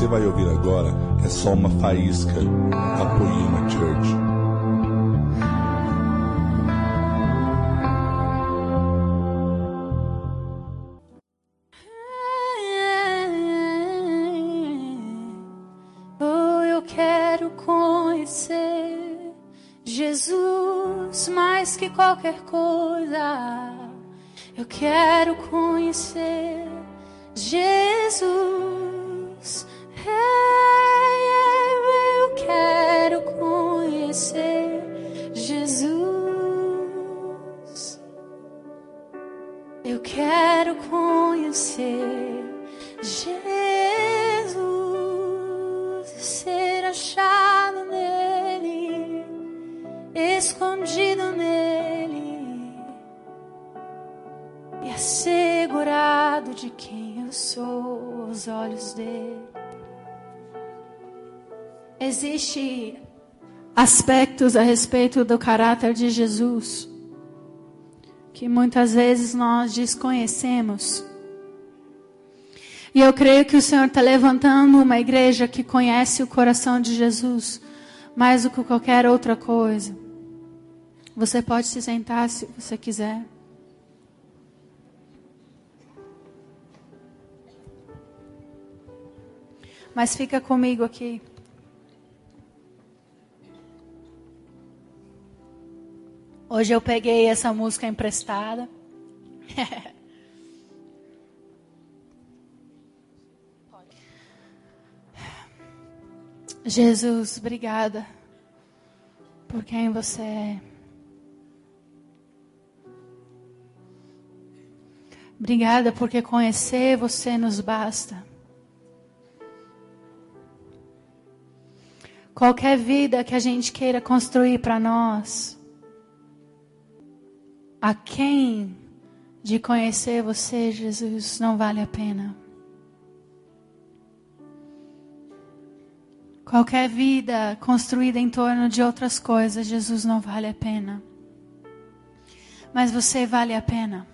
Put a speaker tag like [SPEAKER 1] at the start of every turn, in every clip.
[SPEAKER 1] você vai ouvir agora é só uma faísca da Poema Church.
[SPEAKER 2] Oh, eu quero conhecer Jesus mais que qualquer coisa. Eu quero conhecer Jesus. Eu quero conhecer Jesus. Eu quero conhecer Jesus, ser achado nele, escondido nele e assegurado de quem eu sou aos olhos dele. Existem aspectos a respeito do caráter de Jesus que muitas vezes nós desconhecemos. E eu creio que o Senhor está levantando uma igreja que conhece o coração de Jesus mais do que qualquer outra coisa. Você pode se sentar se você quiser. Mas fica comigo aqui. Hoje eu peguei essa música emprestada. Jesus, obrigada por quem você é. Obrigada porque conhecer você nos basta. Qualquer vida que a gente queira construir para nós, a quem de conhecer você, Jesus, não vale a pena. Qualquer vida construída em torno de outras coisas, Jesus não vale a pena. Mas você vale a pena.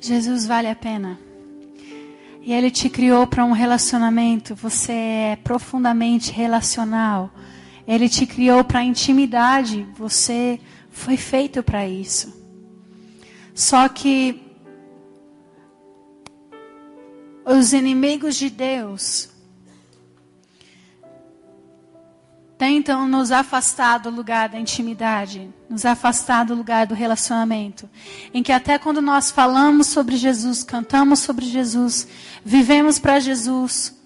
[SPEAKER 2] Jesus vale a pena. E Ele te criou para um relacionamento. Você é profundamente relacional. Ele te criou para intimidade. Você foi feito para isso. Só que os inimigos de Deus tentam nos afastar do lugar da intimidade, nos afastar do lugar do relacionamento, em que até quando nós falamos sobre Jesus, cantamos sobre Jesus, vivemos para Jesus,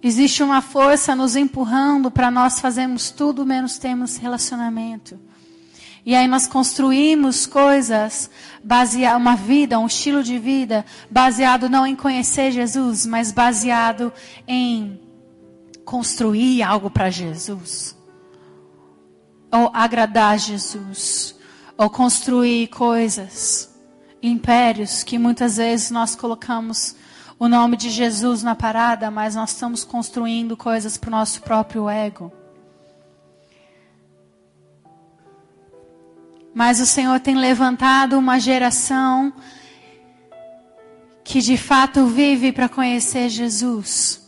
[SPEAKER 2] existe uma força nos empurrando para nós fazermos tudo menos termos relacionamento. E aí nós construímos coisas, baseado, uma vida, um estilo de vida, baseado não em conhecer Jesus, mas baseado em construir algo para Jesus. Ou agradar Jesus. Ou construir coisas, impérios que muitas vezes nós colocamos o nome de Jesus na parada, mas nós estamos construindo coisas para o nosso próprio ego. Mas o Senhor tem levantado uma geração que de fato vive para conhecer Jesus.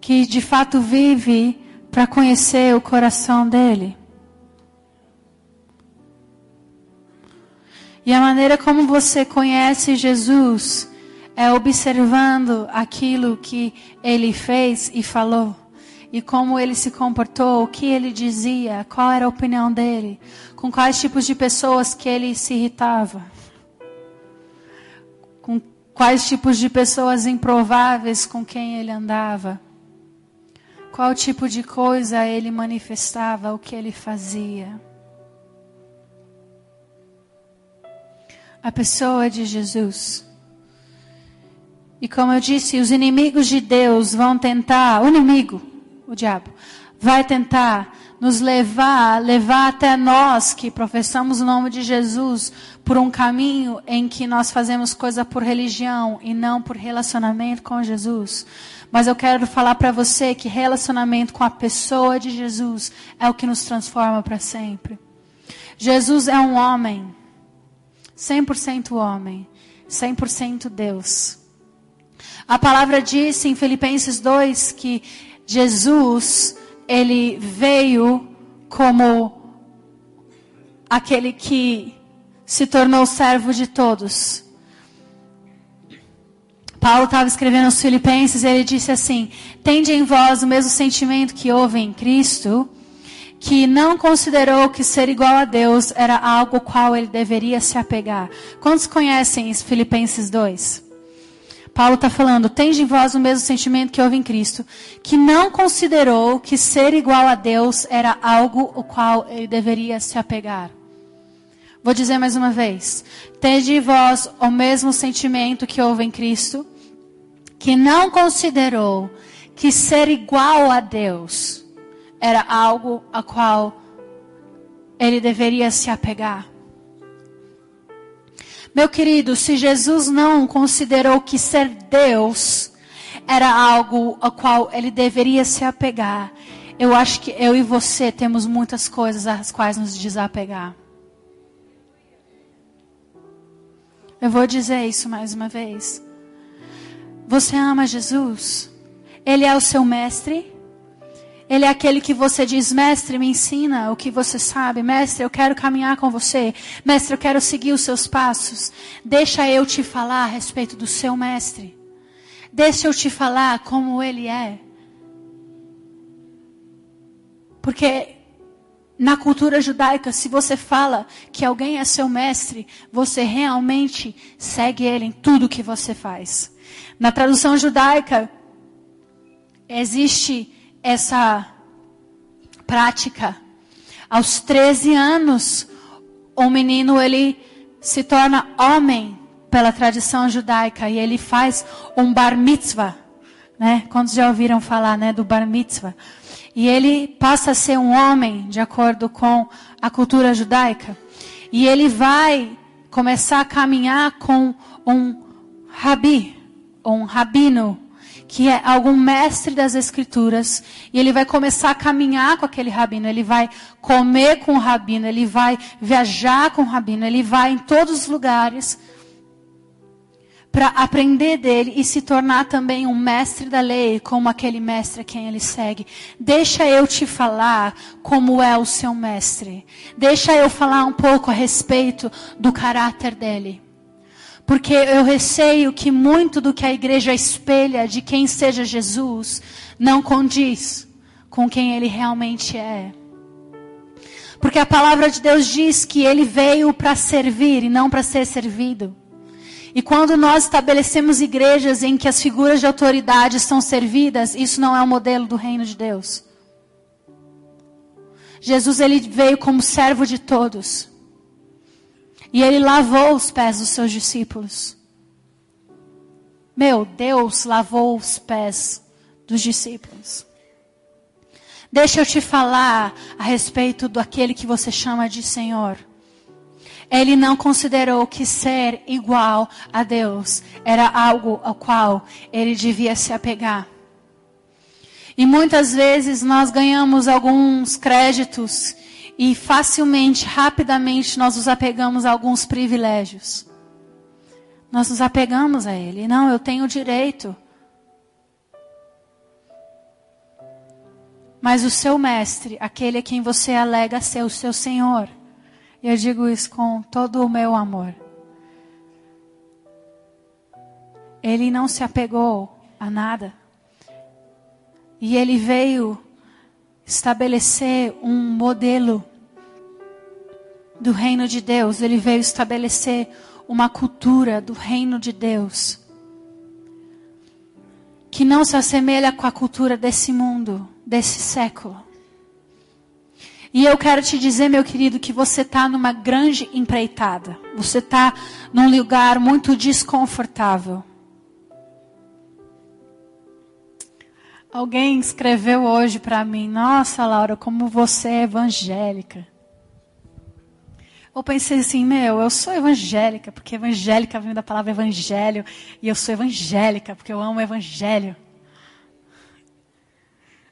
[SPEAKER 2] Que de fato vive para conhecer o coração dele. E a maneira como você conhece Jesus é observando aquilo que ele fez e falou e como ele se comportou, o que ele dizia, qual era a opinião dele, com quais tipos de pessoas que ele se irritava, com quais tipos de pessoas improváveis com quem ele andava, qual tipo de coisa ele manifestava, o que ele fazia. A pessoa de Jesus. E como eu disse, os inimigos de Deus vão tentar, o inimigo, o diabo, vai tentar nos levar, levar até nós que professamos o nome de Jesus por um caminho em que nós fazemos coisa por religião e não por relacionamento com Jesus. Mas eu quero falar para você que relacionamento com a pessoa de Jesus é o que nos transforma para sempre. Jesus é um homem, 100% homem, 100% Deus. A palavra diz em Filipenses 2 que Jesus, ele veio como aquele que se tornou servo de todos. Paulo estava escrevendo aos Filipenses e ele disse assim: Tende em vós o mesmo sentimento que houve em Cristo, que não considerou que ser igual a Deus era algo ao qual ele deveria se apegar. Quantos conhecem Filipenses 2? Paulo está falando: Tende em vós o mesmo sentimento que houve em Cristo, que não considerou que ser igual a Deus era algo ao qual ele deveria se apegar. Vou dizer mais uma vez. Tende em vós o mesmo sentimento que houve em Cristo, que não considerou que ser igual a Deus era algo a qual ele deveria se apegar. Meu querido, se Jesus não considerou que ser Deus era algo a qual ele deveria se apegar, eu acho que eu e você temos muitas coisas às quais nos desapegar. Eu vou dizer isso mais uma vez. Você ama Jesus? Ele é o seu mestre? Ele é aquele que você diz, mestre, me ensina o que você sabe. Mestre, eu quero caminhar com você. Mestre, eu quero seguir os seus passos. Deixa eu te falar a respeito do seu mestre. Deixa eu te falar como ele é. Porque na cultura judaica, se você fala que alguém é seu mestre, você realmente segue ele em tudo que você faz. Na tradução judaica, existe essa prática. Aos 13 anos, o menino ele se torna homem pela tradição judaica e ele faz um bar mitzvah, né? Quantos já ouviram falar, né, do bar mitzvah? E ele passa a ser um homem de acordo com a cultura judaica. E ele vai começar a caminhar com um rabi, um rabino, que é algum mestre das escrituras, e ele vai começar a caminhar com aquele rabino, ele vai comer com o rabino, ele vai viajar com o rabino, ele vai em todos os lugares para aprender dele e se tornar também um mestre da lei, como aquele mestre a quem ele segue. Deixa eu te falar como é o seu mestre. Deixa eu falar um pouco a respeito do caráter dele. Porque eu receio que muito do que a igreja espelha de quem seja Jesus não condiz com quem ele realmente é. Porque a palavra de Deus diz que ele veio para servir e não para ser servido. E quando nós estabelecemos igrejas em que as figuras de autoridade são servidas, isso não é o modelo do reino de Deus. Jesus ele veio como servo de todos. E ele lavou os pés dos seus discípulos. Meu Deus lavou os pés dos discípulos. Deixa eu te falar a respeito daquele que você chama de Senhor. Ele não considerou que ser igual a Deus era algo ao qual ele devia se apegar. E muitas vezes nós ganhamos alguns créditos e facilmente, rapidamente, nós nos apegamos a alguns privilégios. Nós nos apegamos a Ele. Não, eu tenho direito. Mas o seu mestre, aquele a quem você alega ser o seu Senhor, e eu digo isso com todo o meu amor. Ele não se apegou a nada. E ele veio estabelecer um modelo do reino de Deus, ele veio estabelecer uma cultura do reino de Deus que não se assemelha com a cultura desse mundo, desse século. E eu quero te dizer, meu querido, que você está numa grande empreitada. Você está num lugar muito desconfortável. Alguém escreveu hoje para mim: Nossa, Laura, como você é evangélica. Eu pensei assim, meu, eu sou evangélica, porque evangélica vem da palavra evangelho, e eu sou evangélica, porque eu amo o evangelho.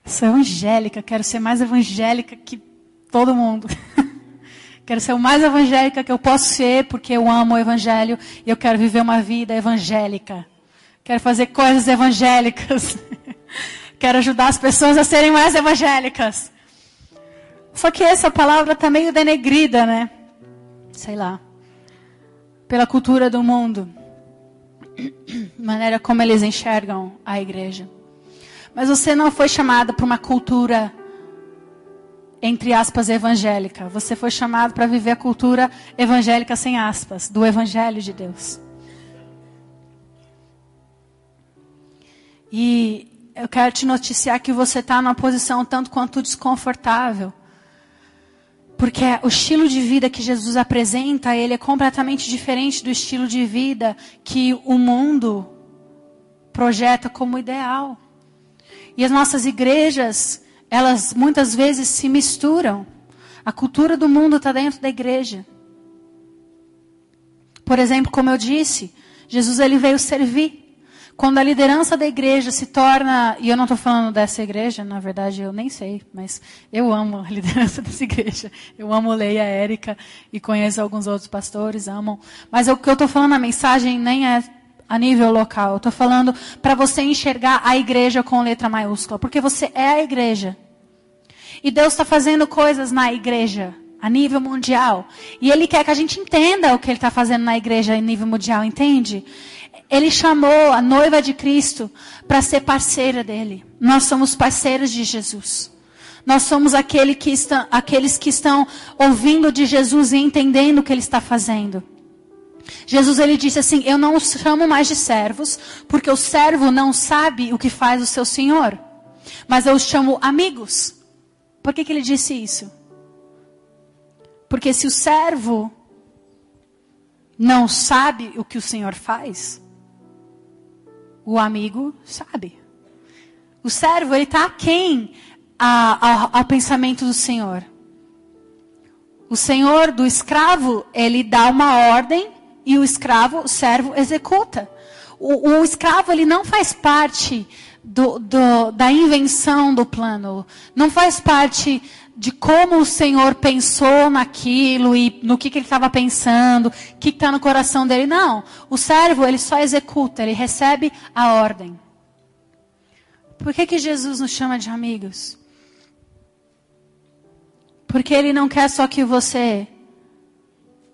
[SPEAKER 2] Sou evangélica, quero ser mais evangélica que todo mundo. Quero ser o mais evangélica que eu posso ser, porque eu amo o evangelho e eu quero viver uma vida evangélica. Quero fazer coisas evangélicas. quero ajudar as pessoas a serem mais evangélicas. Só que essa palavra está meio denegrida, né? Sei lá. Pela cultura do mundo. Maneira como eles enxergam a igreja. Mas você não foi chamada para uma cultura, entre aspas, evangélica. Você foi chamado para viver a cultura evangélica sem aspas, do evangelho de Deus. E eu quero te noticiar que você está numa posição tanto quanto desconfortável. Porque o estilo de vida que Jesus apresenta, ele é completamente diferente do estilo de vida que o mundo projeta como ideal. E as nossas igrejas, elas muitas vezes se misturam. A cultura do mundo está dentro da igreja. Por exemplo, como eu disse, Jesus ele veio servir. Quando a liderança da igreja se torna, e eu não estou falando dessa igreja, na verdade eu nem sei, mas eu amo a liderança dessa igreja. Eu amo Leia, Érica e conheço alguns outros pastores, amam. Mas o que eu estou falando na mensagem nem é a nível local. Eu estou falando para você enxergar a igreja com letra maiúscula, porque você é a igreja. E Deus está fazendo coisas na igreja, a nível mundial. E Ele quer que a gente entenda o que Ele está fazendo na igreja a nível mundial, entende? Ele chamou a noiva de Cristo para ser parceira dele. Nós somos parceiros de Jesus. Nós somos aquele que está, aqueles que estão ouvindo de Jesus e entendendo o que Ele está fazendo. Jesus ele disse assim: Eu não os chamo mais de servos, porque o servo não sabe o que faz o seu senhor, mas eu os chamo amigos. Por que, que ele disse isso? Porque se o servo não sabe o que o senhor faz, o amigo sabe. O servo ele está aquém ao, ao pensamento do senhor. O senhor do escravo ele dá uma ordem e o escravo, o servo, executa. O, o escravo ele não faz parte do, do, da invenção do plano, não faz parte de como o Senhor pensou naquilo e no que, que ele estava pensando, o que está no coração dele. Não. O servo, ele só executa, ele recebe a ordem. Por que, que Jesus nos chama de amigos? Porque ele não quer só que você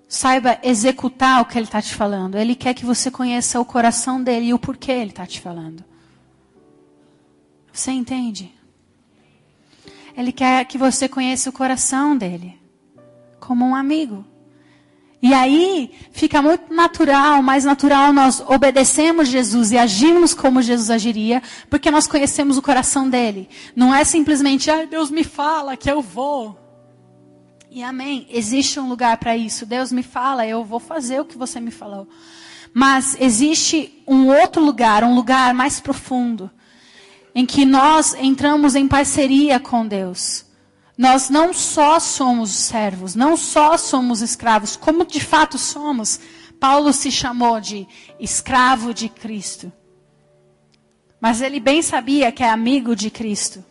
[SPEAKER 2] saiba executar o que ele está te falando. Ele quer que você conheça o coração dele e o porquê ele está te falando. Você entende? Ele quer que você conheça o coração dele, como um amigo. E aí fica muito natural, mais natural nós obedecemos Jesus e agimos como Jesus agiria, porque nós conhecemos o coração dele. Não é simplesmente, ah, Deus me fala que eu vou. E amém. Existe um lugar para isso. Deus me fala, eu vou fazer o que você me falou. Mas existe um outro lugar, um lugar mais profundo, em que nós entramos em parceria com Deus. Nós não só somos servos, não só somos escravos, como de fato somos. Paulo se chamou de escravo de Cristo. Mas ele bem sabia que é amigo de Cristo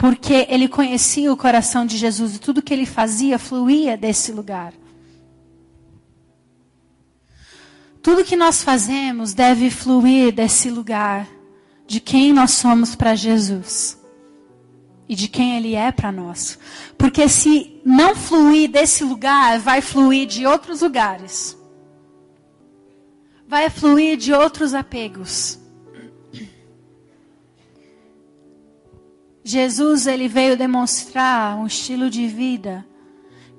[SPEAKER 2] porque ele conhecia o coração de Jesus e tudo que ele fazia fluía desse lugar. Tudo que nós fazemos deve fluir desse lugar de quem nós somos para Jesus e de quem Ele é para nós. Porque se não fluir desse lugar, vai fluir de outros lugares. Vai fluir de outros apegos. Jesus ele veio demonstrar um estilo de vida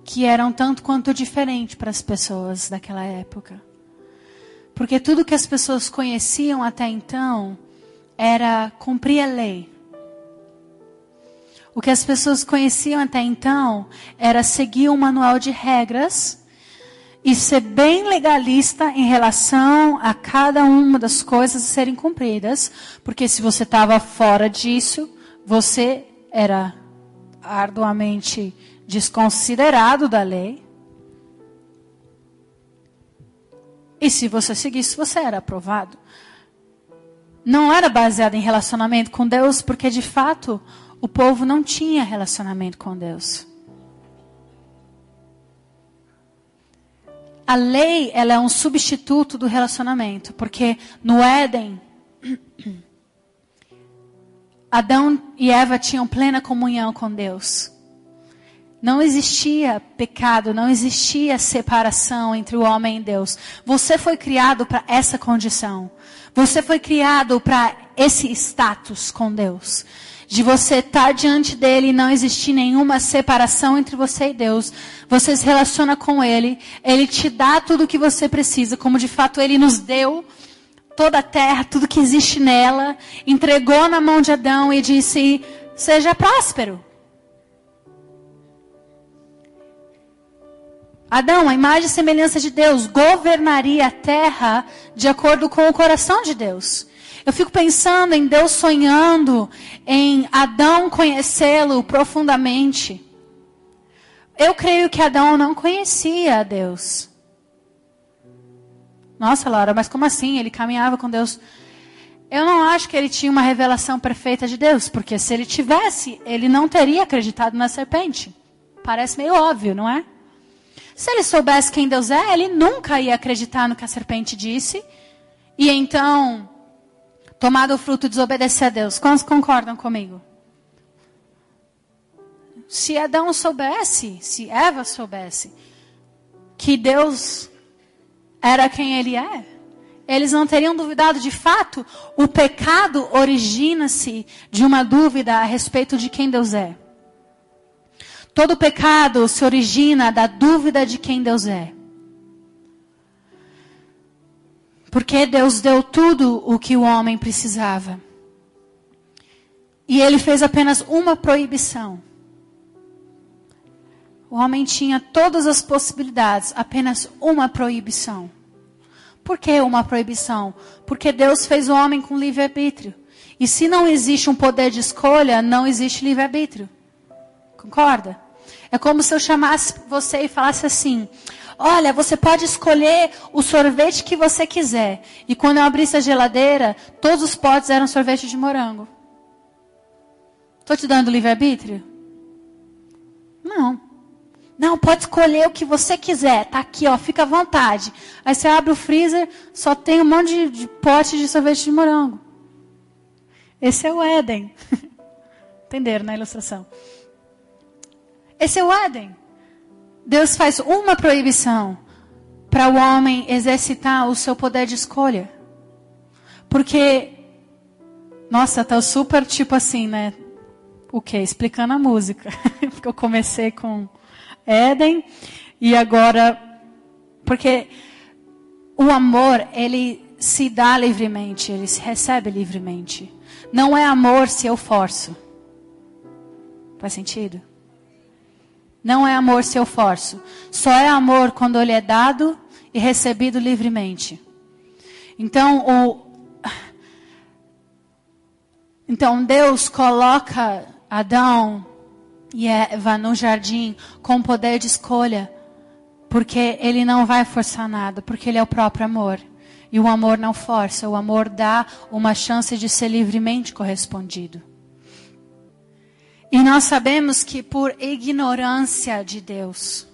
[SPEAKER 2] que era um tanto quanto diferente para as pessoas daquela época. Porque tudo que as pessoas conheciam até então era cumprir a lei. O que as pessoas conheciam até então era seguir um manual de regras e ser bem legalista em relação a cada uma das coisas serem cumpridas, porque se você estava fora disso, você era arduamente desconsiderado da lei. E se você seguisse, você era aprovado. Não era baseado em relacionamento com Deus, porque de fato o povo não tinha relacionamento com Deus. a lei ela é um substituto do relacionamento, porque no Éden Adão e Eva tinham plena comunhão com Deus. Não existia pecado, não existia separação entre o homem e Deus. Você foi criado para essa condição. Você foi criado para esse status com Deus. De você estar diante dele e não existir nenhuma separação entre você e Deus. Você se relaciona com ele, ele te dá tudo o que você precisa, como de fato ele nos deu toda a terra, tudo que existe nela, entregou na mão de Adão e disse: Seja próspero. Adão, a imagem e semelhança de Deus, governaria a terra de acordo com o coração de Deus. Eu fico pensando em Deus sonhando, em Adão conhecê-lo profundamente. Eu creio que Adão não conhecia a Deus. Nossa, Laura, mas como assim? Ele caminhava com Deus. Eu não acho que ele tinha uma revelação perfeita de Deus, porque se ele tivesse, ele não teria acreditado na serpente. Parece meio óbvio, não é? Se ele soubesse quem Deus é, ele nunca ia acreditar no que a serpente disse. E então, tomado o fruto, desobedecer a Deus. Quantos concordam comigo? Se Adão soubesse, se Eva soubesse, que Deus era quem ele é. Eles não teriam duvidado de fato. O pecado origina-se de uma dúvida a respeito de quem Deus é. Todo pecado se origina da dúvida de quem Deus é. Porque Deus deu tudo o que o homem precisava. E ele fez apenas uma proibição. O homem tinha todas as possibilidades, apenas uma proibição. Por que uma proibição? Porque Deus fez o homem com livre-arbítrio. E se não existe um poder de escolha, não existe livre-arbítrio. Concorda? É como se eu chamasse você e falasse assim: Olha, você pode escolher o sorvete que você quiser. E quando eu abrisse a geladeira, todos os potes eram sorvete de morango. Estou te dando livre-arbítrio? Não. Não, pode escolher o que você quiser. Tá aqui, ó, fica à vontade. Aí você abre o freezer, só tem um monte de, de pote de sorvete de morango. Esse é o Éden. Entenderam na ilustração? Esse é o Éden. Deus faz uma proibição para o homem exercitar o seu poder de escolha. Porque, nossa, tá super tipo assim, né? O que? Explicando a música. Porque eu comecei com Éden e agora porque o amor ele se dá livremente, ele se recebe livremente. Não é amor se eu forço. Faz sentido? Não é amor se eu forço. Só é amor quando ele é dado e recebido livremente. Então, o então Deus coloca Adão e Eva no jardim com poder de escolha, porque ele não vai forçar nada, porque ele é o próprio amor. E o amor não força, o amor dá uma chance de ser livremente correspondido. E nós sabemos que por ignorância de Deus,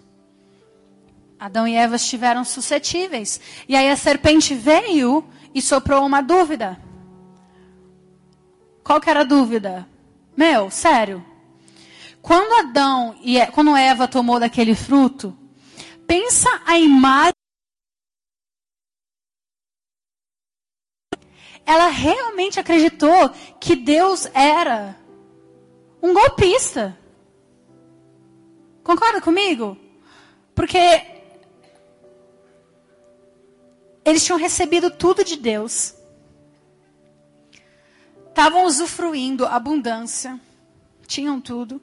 [SPEAKER 2] Adão e Eva estiveram suscetíveis. E aí a serpente veio e soprou uma dúvida. Qual que era a dúvida? Meu, sério, quando Adão e quando Eva tomou daquele fruto, pensa a imagem. Ela realmente acreditou que Deus era um golpista. Concorda comigo? Porque eles tinham recebido tudo de Deus. Estavam usufruindo abundância. Tinham tudo.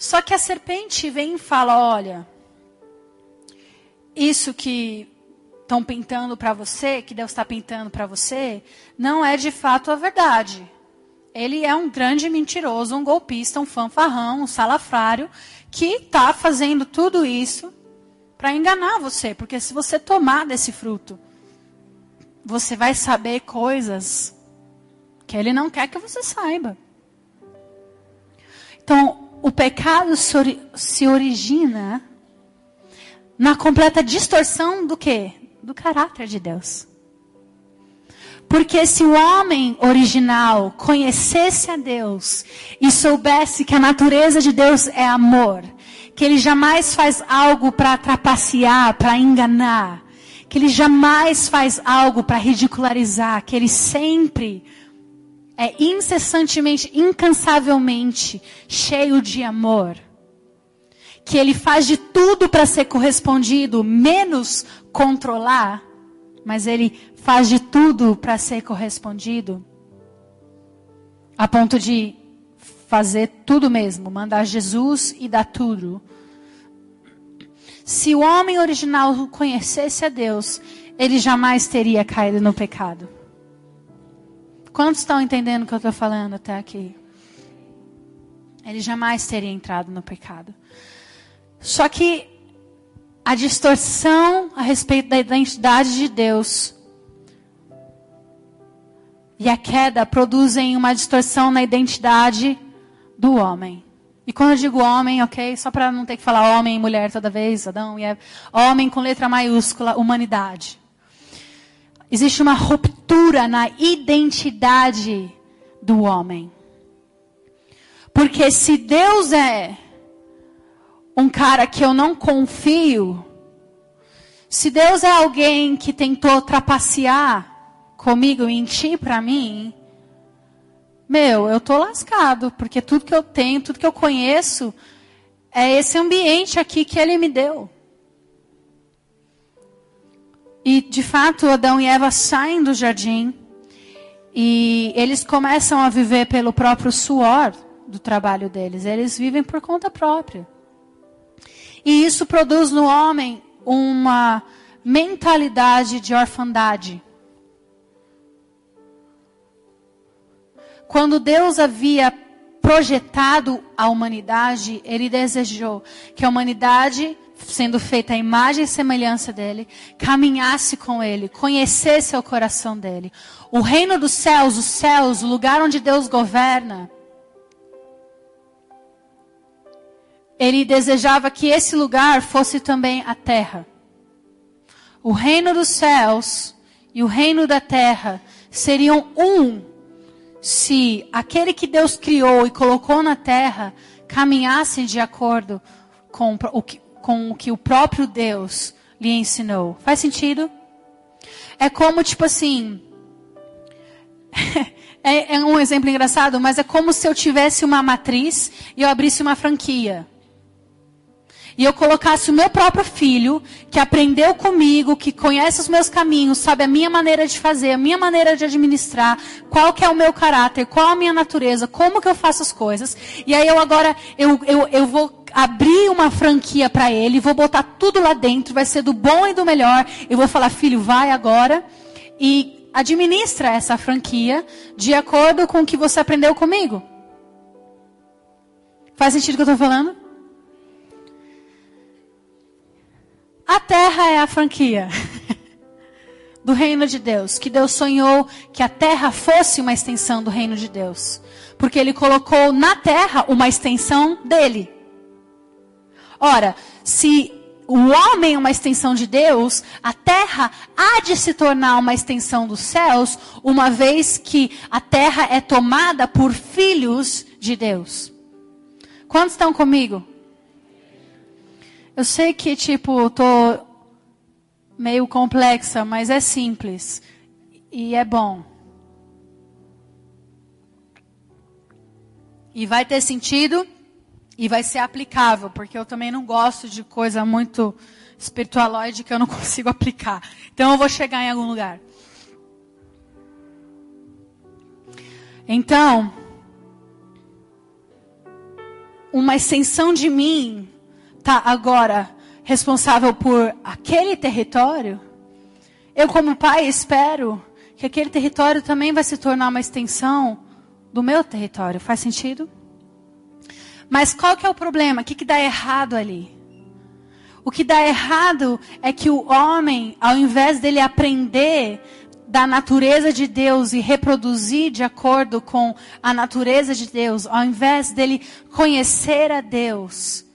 [SPEAKER 2] Só que a serpente vem e fala: olha, isso que estão pintando para você, que Deus está pintando para você, não é de fato a verdade. Ele é um grande mentiroso, um golpista, um fanfarrão, um salafrário, que está fazendo tudo isso para enganar você. Porque se você tomar desse fruto, você vai saber coisas que ele não quer que você saiba. Então, o pecado se origina na completa distorção do quê? Do caráter de Deus. Porque se o homem original conhecesse a Deus e soubesse que a natureza de Deus é amor, que ele jamais faz algo para trapacear, para enganar, que ele jamais faz algo para ridicularizar, que ele sempre é incessantemente, incansavelmente cheio de amor. Que ele faz de tudo para ser correspondido, menos controlar, mas ele faz de tudo para ser correspondido, a ponto de fazer tudo mesmo, mandar Jesus e dar tudo. Se o homem original conhecesse a Deus, ele jamais teria caído no pecado. Quantos estão entendendo o que eu estou falando até aqui? Ele jamais teria entrado no pecado. Só que a distorção a respeito da identidade de Deus e a queda produzem uma distorção na identidade do homem. E quando eu digo homem, ok? Só para não ter que falar homem e mulher toda vez, Adão e Eva. Homem com letra maiúscula, humanidade. Existe uma ruptura na identidade do homem. Porque se Deus é um cara que eu não confio, se Deus é alguém que tentou trapacear comigo em ti para mim, meu, eu tô lascado, porque tudo que eu tenho, tudo que eu conheço é esse ambiente aqui que ele me deu. E de fato, Adão e Eva saem do jardim e eles começam a viver pelo próprio suor do trabalho deles. Eles vivem por conta própria. E isso produz no homem uma mentalidade de orfandade. Quando Deus havia projetado a humanidade, ele desejou que a humanidade sendo feita a imagem e semelhança dele, caminhasse com ele, conhecesse o coração dele. O reino dos céus, os céus, o lugar onde Deus governa, ele desejava que esse lugar fosse também a terra. O reino dos céus e o reino da terra seriam um se aquele que Deus criou e colocou na terra caminhasse de acordo com o que, com o que o próprio Deus lhe ensinou. Faz sentido? É como, tipo assim. é, é um exemplo engraçado, mas é como se eu tivesse uma matriz e eu abrisse uma franquia e eu colocasse o meu próprio filho, que aprendeu comigo, que conhece os meus caminhos, sabe a minha maneira de fazer, a minha maneira de administrar, qual que é o meu caráter, qual a minha natureza, como que eu faço as coisas. E aí eu agora, eu, eu, eu vou abrir uma franquia para ele, vou botar tudo lá dentro, vai ser do bom e do melhor. Eu vou falar, filho, vai agora e administra essa franquia de acordo com o que você aprendeu comigo. Faz sentido o que eu estou falando? A terra é a franquia do reino de Deus, que Deus sonhou que a terra fosse uma extensão do reino de Deus, porque ele colocou na terra uma extensão dele. Ora, se o homem é uma extensão de Deus, a terra há de se tornar uma extensão dos céus, uma vez que a terra é tomada por filhos de Deus. Quantos estão comigo? Eu sei que, tipo, tô meio complexa, mas é simples. E é bom. E vai ter sentido e vai ser aplicável, porque eu também não gosto de coisa muito espiritualoide que eu não consigo aplicar. Então eu vou chegar em algum lugar. Então, uma extensão de mim está agora responsável por aquele território, eu, como pai, espero que aquele território também vai se tornar uma extensão do meu território. Faz sentido? Mas qual que é o problema? O que, que dá errado ali? O que dá errado é que o homem, ao invés dele aprender da natureza de Deus e reproduzir de acordo com a natureza de Deus, ao invés dele conhecer a Deus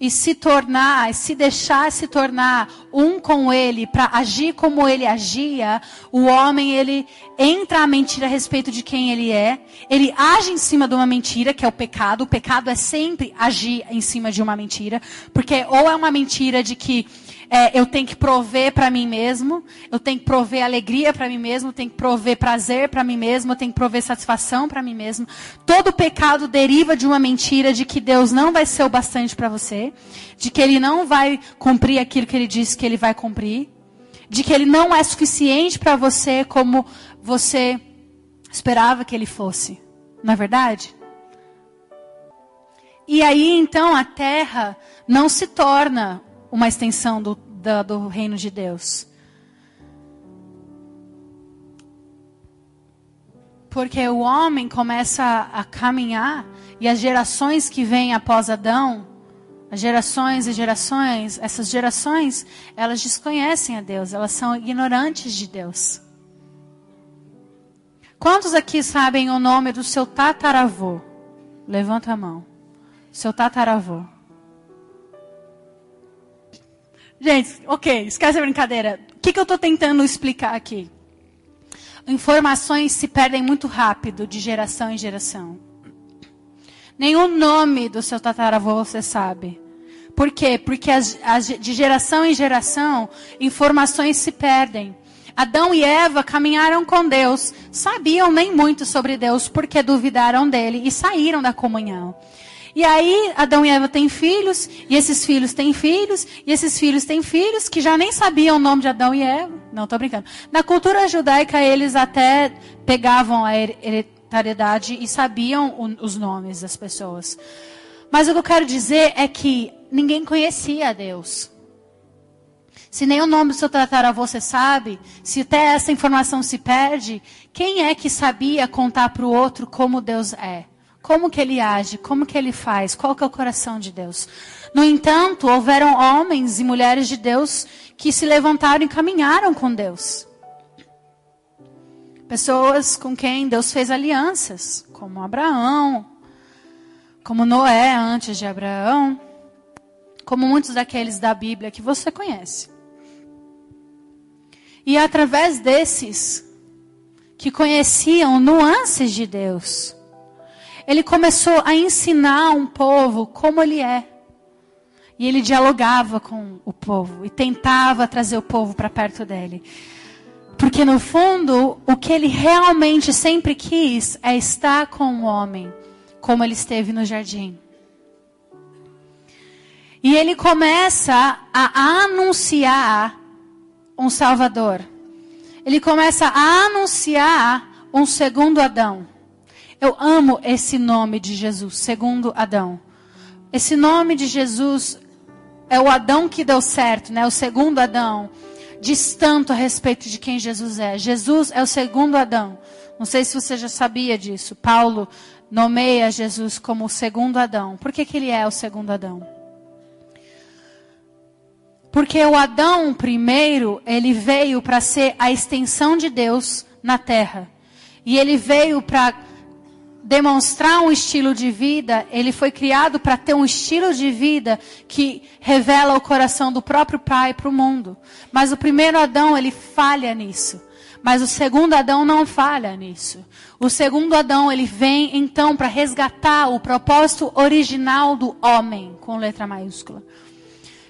[SPEAKER 2] e se tornar, se deixar se tornar um com ele para agir como ele agia, o homem ele entra a mentira a respeito de quem ele é, ele age em cima de uma mentira, que é o pecado. O pecado é sempre agir em cima de uma mentira, porque ou é uma mentira de que é, eu tenho que prover para mim mesmo, eu tenho que prover alegria para mim mesmo, eu tenho que prover prazer para mim mesmo, eu tenho que prover satisfação para mim mesmo. Todo pecado deriva de uma mentira de que Deus não vai ser o bastante para você, de que Ele não vai cumprir aquilo que Ele disse que Ele vai cumprir, de que Ele não é suficiente para você como você esperava que Ele fosse. Não é verdade? E aí então a terra não se torna uma extensão do, do, reino de Deus. Porque o homem começa a, a caminhar e as gerações que vêm após Adão, as gerações e gerações, essas gerações, elas desconhecem a Deus, elas são ignorantes de Deus. Quantos aqui sabem o nome do seu tataravô? Levanta a mão. Seu tataravô. Gente, ok, esquece a brincadeira. O que, que eu estou tentando explicar aqui? Informações se perdem muito rápido, de geração em geração. Nenhum nome do seu tataravô você sabe. Por quê? Porque as, as, de geração em geração, informações se perdem. Adão e Eva caminharam com Deus, sabiam nem muito sobre Deus porque duvidaram dele e saíram da comunhão. E aí, Adão e Eva têm filhos, e esses filhos têm filhos, e esses filhos têm filhos que já nem sabiam o nome de Adão e Eva. Não, estou brincando. Na cultura judaica, eles até pegavam a hereditariedade e sabiam os nomes das pessoas. Mas o que eu quero dizer é que ninguém conhecia a Deus. Se nem o nome do seu tataravô você sabe, se até essa informação se perde, quem é que sabia contar para o outro como Deus é? Como que ele age? Como que ele faz? Qual que é o coração de Deus? No entanto, houveram homens e mulheres de Deus que se levantaram e caminharam com Deus. Pessoas com quem Deus fez alianças, como Abraão, como Noé antes de Abraão, como muitos daqueles da Bíblia que você conhece. E através desses que conheciam nuances de Deus, ele começou a ensinar um povo como ele é. E ele dialogava com o povo e tentava trazer o povo para perto dele. Porque no fundo, o que ele realmente sempre quis é estar com o homem, como ele esteve no jardim. E ele começa a anunciar um Salvador. Ele começa a anunciar um segundo Adão. Eu amo esse nome de Jesus, segundo Adão. Esse nome de Jesus é o Adão que deu certo, né? O segundo Adão. Diz tanto a respeito de quem Jesus é. Jesus é o segundo Adão. Não sei se você já sabia disso. Paulo nomeia Jesus como o segundo Adão. Por que, que ele é o segundo Adão? Porque o Adão primeiro, ele veio para ser a extensão de Deus na terra. E ele veio para demonstrar um estilo de vida, ele foi criado para ter um estilo de vida que revela o coração do próprio Pai para o mundo. Mas o primeiro Adão, ele falha nisso. Mas o segundo Adão não falha nisso. O segundo Adão, ele vem então para resgatar o propósito original do homem, com letra maiúscula.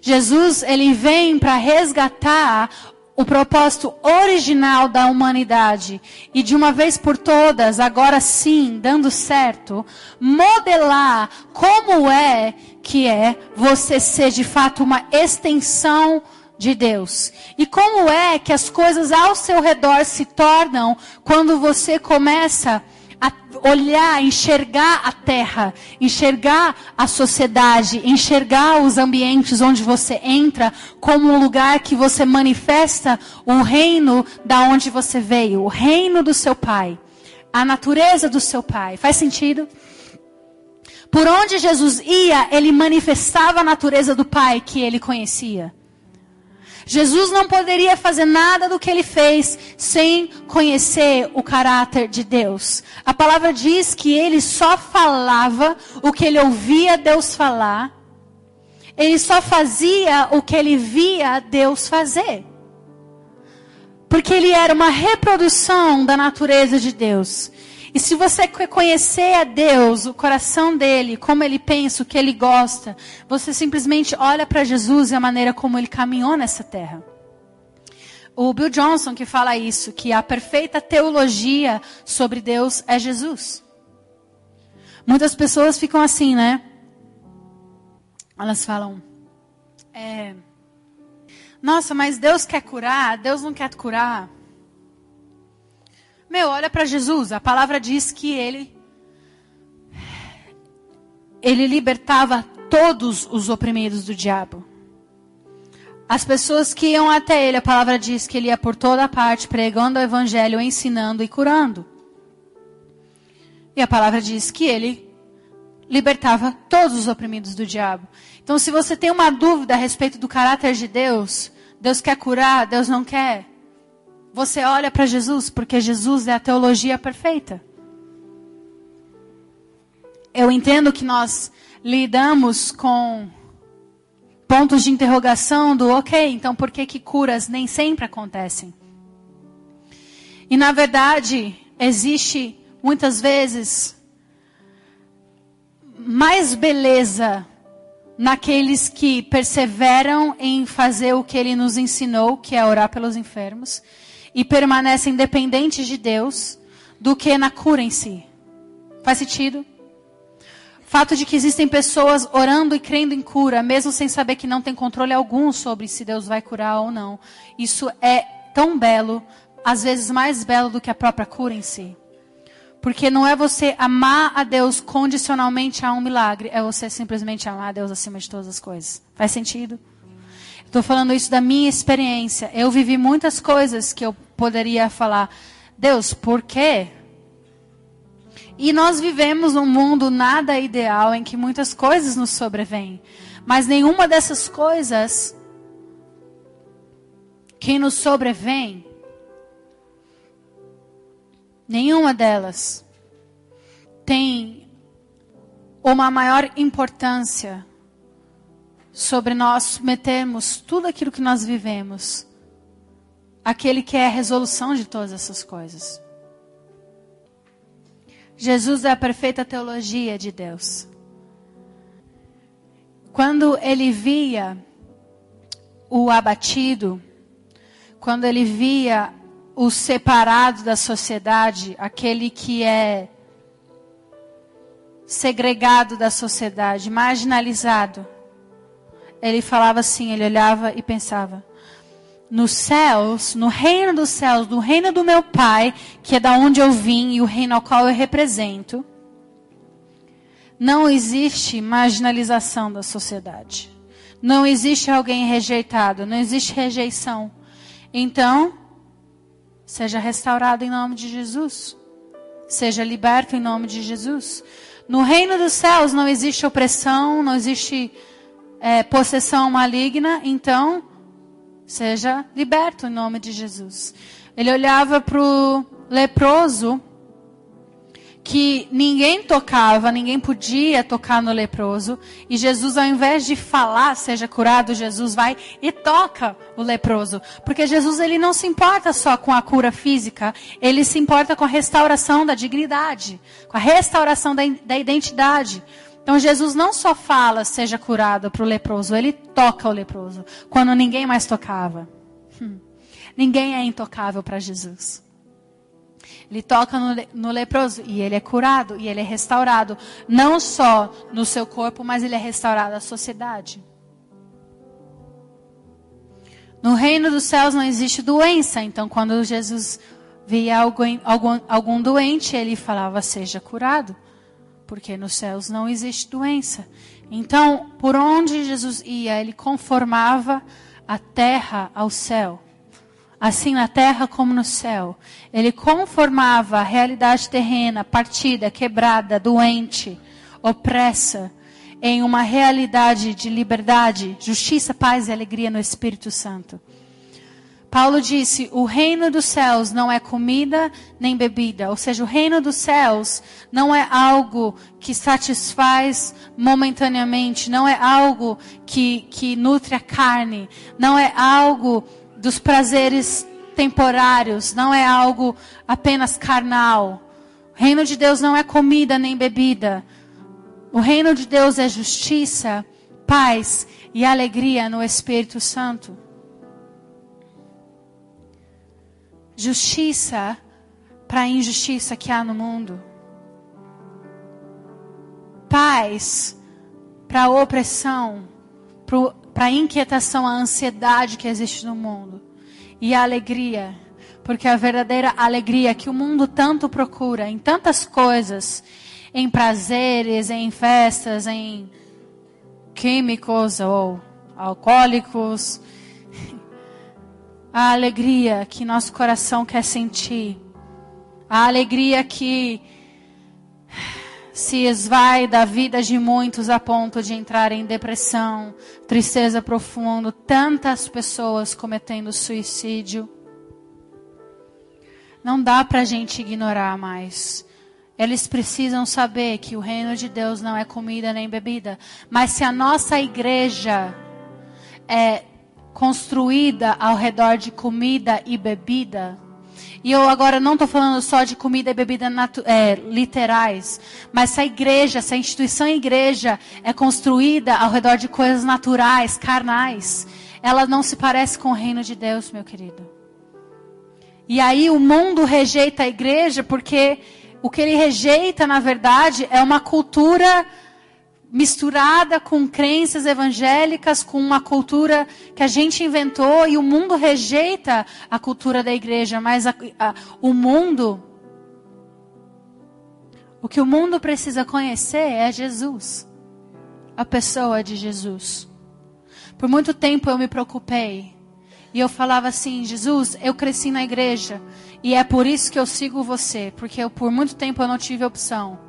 [SPEAKER 2] Jesus, ele vem para resgatar o propósito original da humanidade e de uma vez por todas, agora sim, dando certo, modelar como é que é você ser de fato uma extensão de Deus. E como é que as coisas ao seu redor se tornam quando você começa a olhar, enxergar a terra, enxergar a sociedade, enxergar os ambientes onde você entra como um lugar que você manifesta o reino da onde você veio, o reino do seu pai, a natureza do seu pai. Faz sentido? Por onde Jesus ia, ele manifestava a natureza do pai que ele conhecia. Jesus não poderia fazer nada do que ele fez sem conhecer o caráter de Deus. A palavra diz que ele só falava o que ele ouvia Deus falar. Ele só fazia o que ele via Deus fazer. Porque ele era uma reprodução da natureza de Deus. E se você quer conhecer a Deus, o coração dele, como ele pensa, o que ele gosta, você simplesmente olha para Jesus e a maneira como ele caminhou nessa terra. O Bill Johnson que fala isso, que a perfeita teologia sobre Deus é Jesus. Muitas pessoas ficam assim, né? Elas falam, é, nossa, mas Deus quer curar, Deus não quer curar. Meu, olha para Jesus. A palavra diz que ele ele libertava todos os oprimidos do diabo. As pessoas que iam até ele, a palavra diz que ele ia por toda parte pregando o evangelho, ensinando e curando. E a palavra diz que ele libertava todos os oprimidos do diabo. Então, se você tem uma dúvida a respeito do caráter de Deus, Deus quer curar, Deus não quer, você olha para Jesus, porque Jesus é a teologia perfeita. Eu entendo que nós lidamos com pontos de interrogação do ok, então por que que curas nem sempre acontecem? E na verdade, existe muitas vezes mais beleza naqueles que perseveram em fazer o que ele nos ensinou, que é orar pelos enfermos, e permanecem dependentes de Deus do que na cura em si. Faz sentido? Fato de que existem pessoas orando e crendo em cura, mesmo sem saber que não tem controle algum sobre se Deus vai curar ou não. Isso é tão belo, às vezes mais belo do que a própria cura em si. Porque não é você amar a Deus condicionalmente a um milagre, é você simplesmente amar a Deus acima de todas as coisas. Faz sentido? Estou falando isso da minha experiência. Eu vivi muitas coisas que eu poderia falar, Deus, por quê? E nós vivemos num mundo nada ideal em que muitas coisas nos sobrevêm. Mas nenhuma dessas coisas que nos sobrevém, nenhuma delas tem uma maior importância sobre nós submetermos tudo aquilo que nós vivemos aquele que é a resolução de todas essas coisas. Jesus é a perfeita teologia de Deus. Quando ele via o abatido, quando ele via o separado da sociedade, aquele que é segregado da sociedade, marginalizado, ele falava assim, ele olhava e pensava: nos céus, no reino dos céus, no reino do meu Pai, que é da onde eu vim e o reino ao qual eu represento, não existe marginalização da sociedade. Não existe alguém rejeitado, não existe rejeição. Então, seja restaurado em nome de Jesus. Seja liberto em nome de Jesus. No reino dos céus não existe opressão, não existe é, possessão maligna, então seja liberto em nome de Jesus. Ele olhava para o leproso que ninguém tocava, ninguém podia tocar no leproso, e Jesus, ao invés de falar, seja curado, Jesus vai e toca o leproso, porque Jesus ele não se importa só com a cura física, ele se importa com a restauração da dignidade, com a restauração da, da identidade. Então Jesus não só fala seja curado para o leproso, ele toca o leproso quando ninguém mais tocava. Hum. Ninguém é intocável para Jesus. Ele toca no, no, leproso e ele é curado e ele é restaurado, não só no seu corpo, mas ele é restaurado à sociedade. No reino dos céus não existe doença, então quando Jesus via algum, algum, algum doente, ele falava: seja curado porque nos céus não existe doença. Então, por onde Jesus ia, ele conformava a terra ao céu. Assim na terra como no céu. Ele conformava a realidade terrena, partida, quebrada, doente, opressa. em uma realidade de liberdade, justiça, paz e alegria no Espírito Santo. Paulo disse: o reino dos céus não é comida nem bebida. Ou seja, o reino dos céus não é algo que satisfaz momentaneamente, não é algo que, que nutre a carne, não é algo dos prazeres temporários, não é algo apenas carnal. O reino de Deus não é comida nem bebida. O reino de Deus é justiça, paz e alegria no Espírito Santo. Justiça para a injustiça que há no mundo, paz para a opressão, para a inquietação, a ansiedade que existe no mundo, e a alegria, porque a verdadeira alegria que o mundo tanto procura em tantas coisas, em prazeres, em festas, em químicos ou alcoólicos, a alegria que nosso coração quer sentir, a alegria que se esvai da vida de muitos a ponto de entrar em depressão, tristeza profunda, tantas pessoas cometendo suicídio. Não dá para a gente ignorar mais. Eles precisam saber que o reino de Deus não é comida nem bebida. Mas se a nossa igreja é construída ao redor de comida e bebida. E eu agora não estou falando só de comida e bebida é, literais, mas se a igreja, se a instituição igreja é construída ao redor de coisas naturais, carnais, ela não se parece com o reino de Deus, meu querido. E aí o mundo rejeita a igreja porque o que ele rejeita, na verdade, é uma cultura misturada com crenças evangélicas, com uma cultura que a gente inventou e o mundo rejeita a cultura da igreja, mas a, a, o mundo, o que o mundo precisa conhecer é Jesus, a pessoa de Jesus. Por muito tempo eu me preocupei e eu falava assim: Jesus, eu cresci na igreja e é por isso que eu sigo você, porque eu, por muito tempo eu não tive opção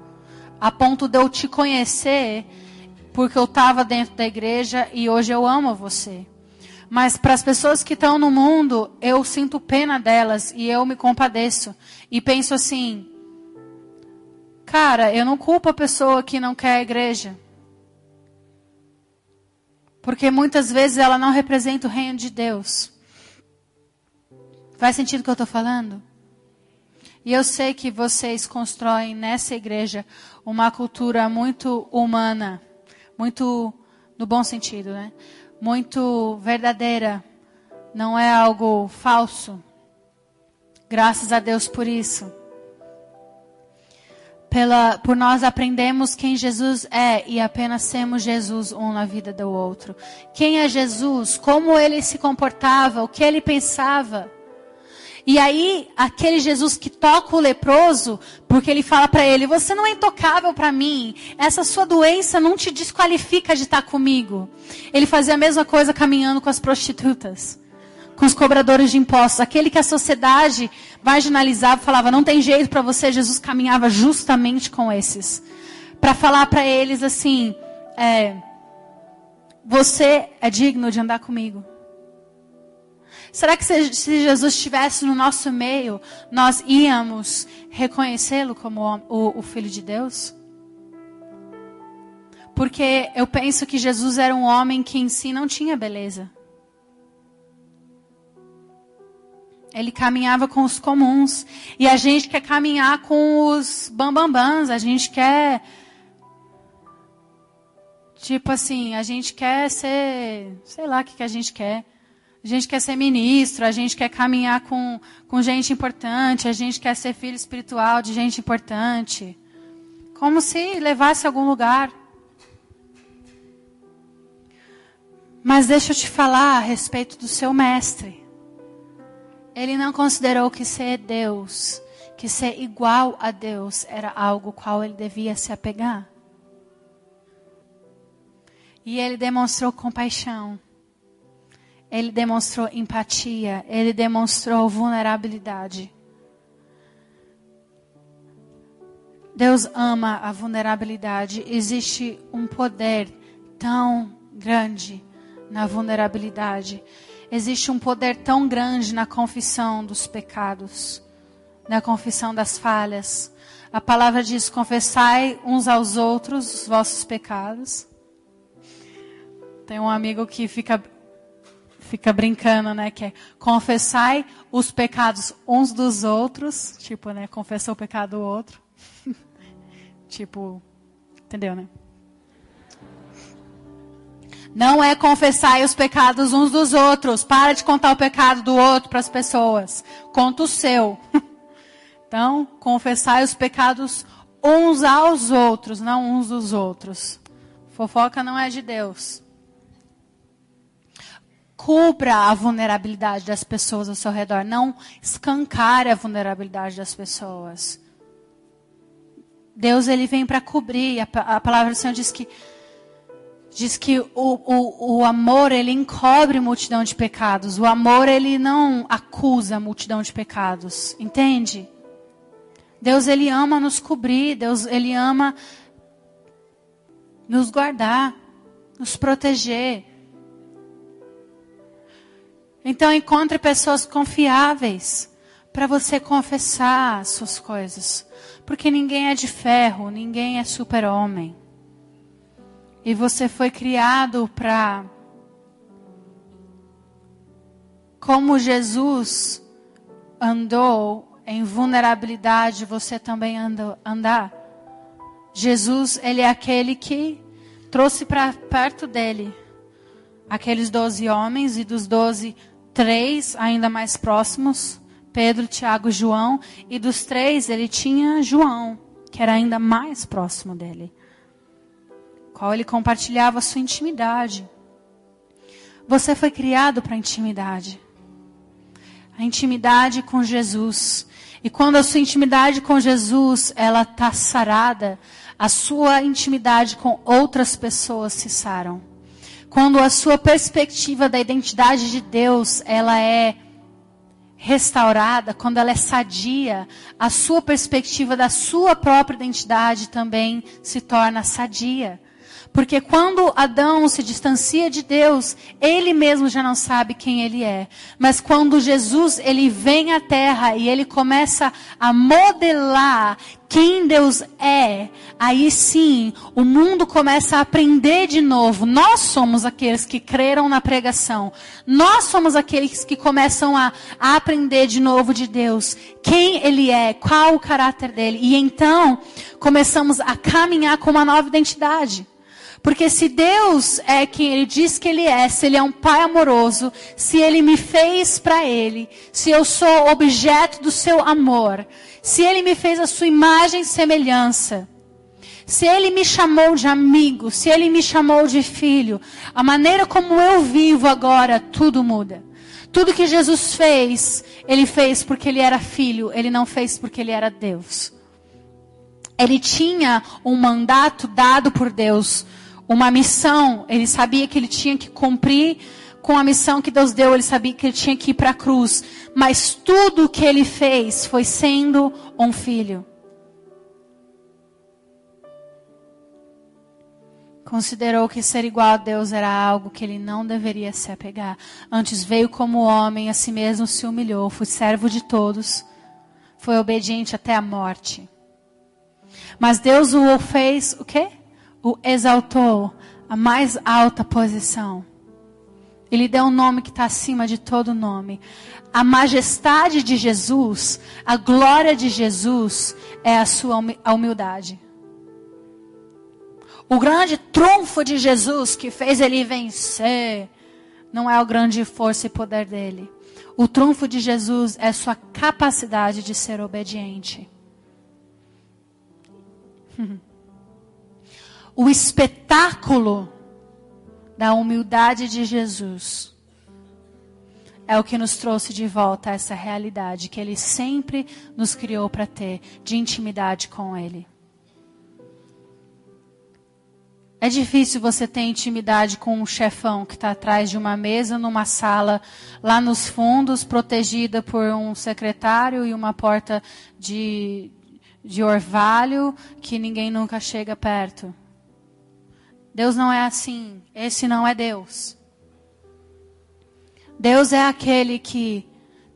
[SPEAKER 2] a ponto de eu te conhecer, porque eu estava dentro da igreja e hoje eu amo você. Mas para as pessoas que estão no mundo, eu sinto pena delas e eu me compadeço. E penso assim: cara, eu não culpo a pessoa que não quer a igreja. Porque muitas vezes ela não representa o reino de Deus. Faz sentido o que eu estou falando? E eu sei que vocês constroem nessa igreja uma cultura muito humana, muito no bom sentido, né? Muito verdadeira. Não é algo falso. Graças a Deus por isso. Pela, por nós aprendemos quem Jesus é e apenas sermos Jesus um na vida do outro. Quem é Jesus? Como ele se comportava? O que ele pensava? E aí, aquele Jesus que toca o leproso, porque ele fala para ele: Você não é intocável para mim, essa sua doença não te desqualifica de estar comigo. Ele fazia a mesma coisa caminhando com as prostitutas, com os cobradores de impostos. Aquele que a sociedade marginalizava, falava: Não tem jeito para você. Jesus caminhava justamente com esses, para falar para eles assim: é, Você é digno de andar comigo. Será que se, se Jesus estivesse no nosso meio, nós íamos reconhecê-lo como o, o Filho de Deus? Porque eu penso que Jesus era um homem que em si não tinha beleza. Ele caminhava com os comuns. E a gente quer caminhar com os bambambãs. A gente quer. Tipo assim, a gente quer ser. Sei lá o que, que a gente quer. A gente quer ser ministro, a gente quer caminhar com, com gente importante, a gente quer ser filho espiritual de gente importante. Como se levasse a algum lugar. Mas deixa eu te falar a respeito do seu mestre. Ele não considerou que ser Deus, que ser igual a Deus, era algo qual ele devia se apegar. E ele demonstrou compaixão. Ele demonstrou empatia, ele demonstrou vulnerabilidade. Deus ama a vulnerabilidade. Existe um poder tão grande na vulnerabilidade. Existe um poder tão grande na confissão dos pecados, na confissão das falhas. A palavra diz: confessai uns aos outros os vossos pecados. Tem um amigo que fica fica brincando, né, que é confessai os pecados uns dos outros, tipo, né, confessou o pecado do outro. tipo, entendeu, né? Não é confessar os pecados uns dos outros. Para de contar o pecado do outro para as pessoas. Conta o seu. Então, confessar os pecados uns aos outros, não uns dos outros. Fofoca não é de Deus. Cubra a vulnerabilidade das pessoas ao seu redor. Não escancare a vulnerabilidade das pessoas. Deus ele vem para cobrir. A, a palavra do Senhor diz que diz que o, o, o amor ele encobre multidão de pecados. O amor ele não acusa multidão de pecados, entende? Deus ele ama nos cobrir, Deus ele ama nos guardar, nos proteger. Então encontre pessoas confiáveis para você confessar as suas coisas, porque ninguém é de ferro, ninguém é super-homem. E você foi criado para. Como Jesus andou em vulnerabilidade, você também anda, andar. Jesus, ele é aquele que trouxe para perto dele aqueles doze homens e dos doze, três ainda mais próximos, Pedro, Tiago João, e dos três ele tinha João, que era ainda mais próximo dele qual ele compartilhava sua intimidade. Você foi criado para intimidade. A intimidade com Jesus. E quando a sua intimidade com Jesus, ela está sarada, a sua intimidade com outras pessoas se saram. Quando a sua perspectiva da identidade de Deus, ela é restaurada, quando ela é sadia, a sua perspectiva da sua própria identidade também se torna sadia. Porque quando Adão se distancia de Deus, ele mesmo já não sabe quem ele é. Mas quando Jesus ele vem à terra e ele começa a modelar quem Deus é, aí sim o mundo começa a aprender de novo. Nós somos aqueles que creram na pregação. Nós somos aqueles que começam a, a aprender de novo de Deus. Quem Ele é, qual o caráter dele. E então começamos a caminhar com uma nova identidade. Porque se Deus é quem Ele diz que Ele é, se Ele é um Pai amoroso, se Ele me fez para Ele, se eu sou objeto do Seu amor, se Ele me fez a Sua imagem e semelhança, se Ele me chamou de amigo, se Ele me chamou de filho, a maneira como eu vivo agora, tudo muda. Tudo que Jesus fez, Ele fez porque Ele era filho, Ele não fez porque Ele era Deus. Ele tinha um mandato dado por Deus uma missão, ele sabia que ele tinha que cumprir com a missão que Deus deu, ele sabia que ele tinha que ir para a cruz, mas tudo o que ele fez foi sendo um filho. Considerou que ser igual a Deus era algo que ele não deveria se apegar. Antes veio como homem, a si mesmo se humilhou, foi servo de todos, foi obediente até a morte. Mas Deus o fez o quê? O exaltou à mais alta posição. Ele deu um nome que está acima de todo nome. A majestade de Jesus, a glória de Jesus é a sua humildade. O grande trunfo de Jesus que fez ele vencer não é o grande força e poder dele. O trunfo de Jesus é sua capacidade de ser obediente. o espetáculo da humildade de Jesus é o que nos trouxe de volta a essa realidade que Ele sempre nos criou para ter, de intimidade com Ele. É difícil você ter intimidade com um chefão que está atrás de uma mesa, numa sala, lá nos fundos, protegida por um secretário e uma porta de, de orvalho que ninguém nunca chega perto. Deus não é assim. Esse não é Deus. Deus é aquele que,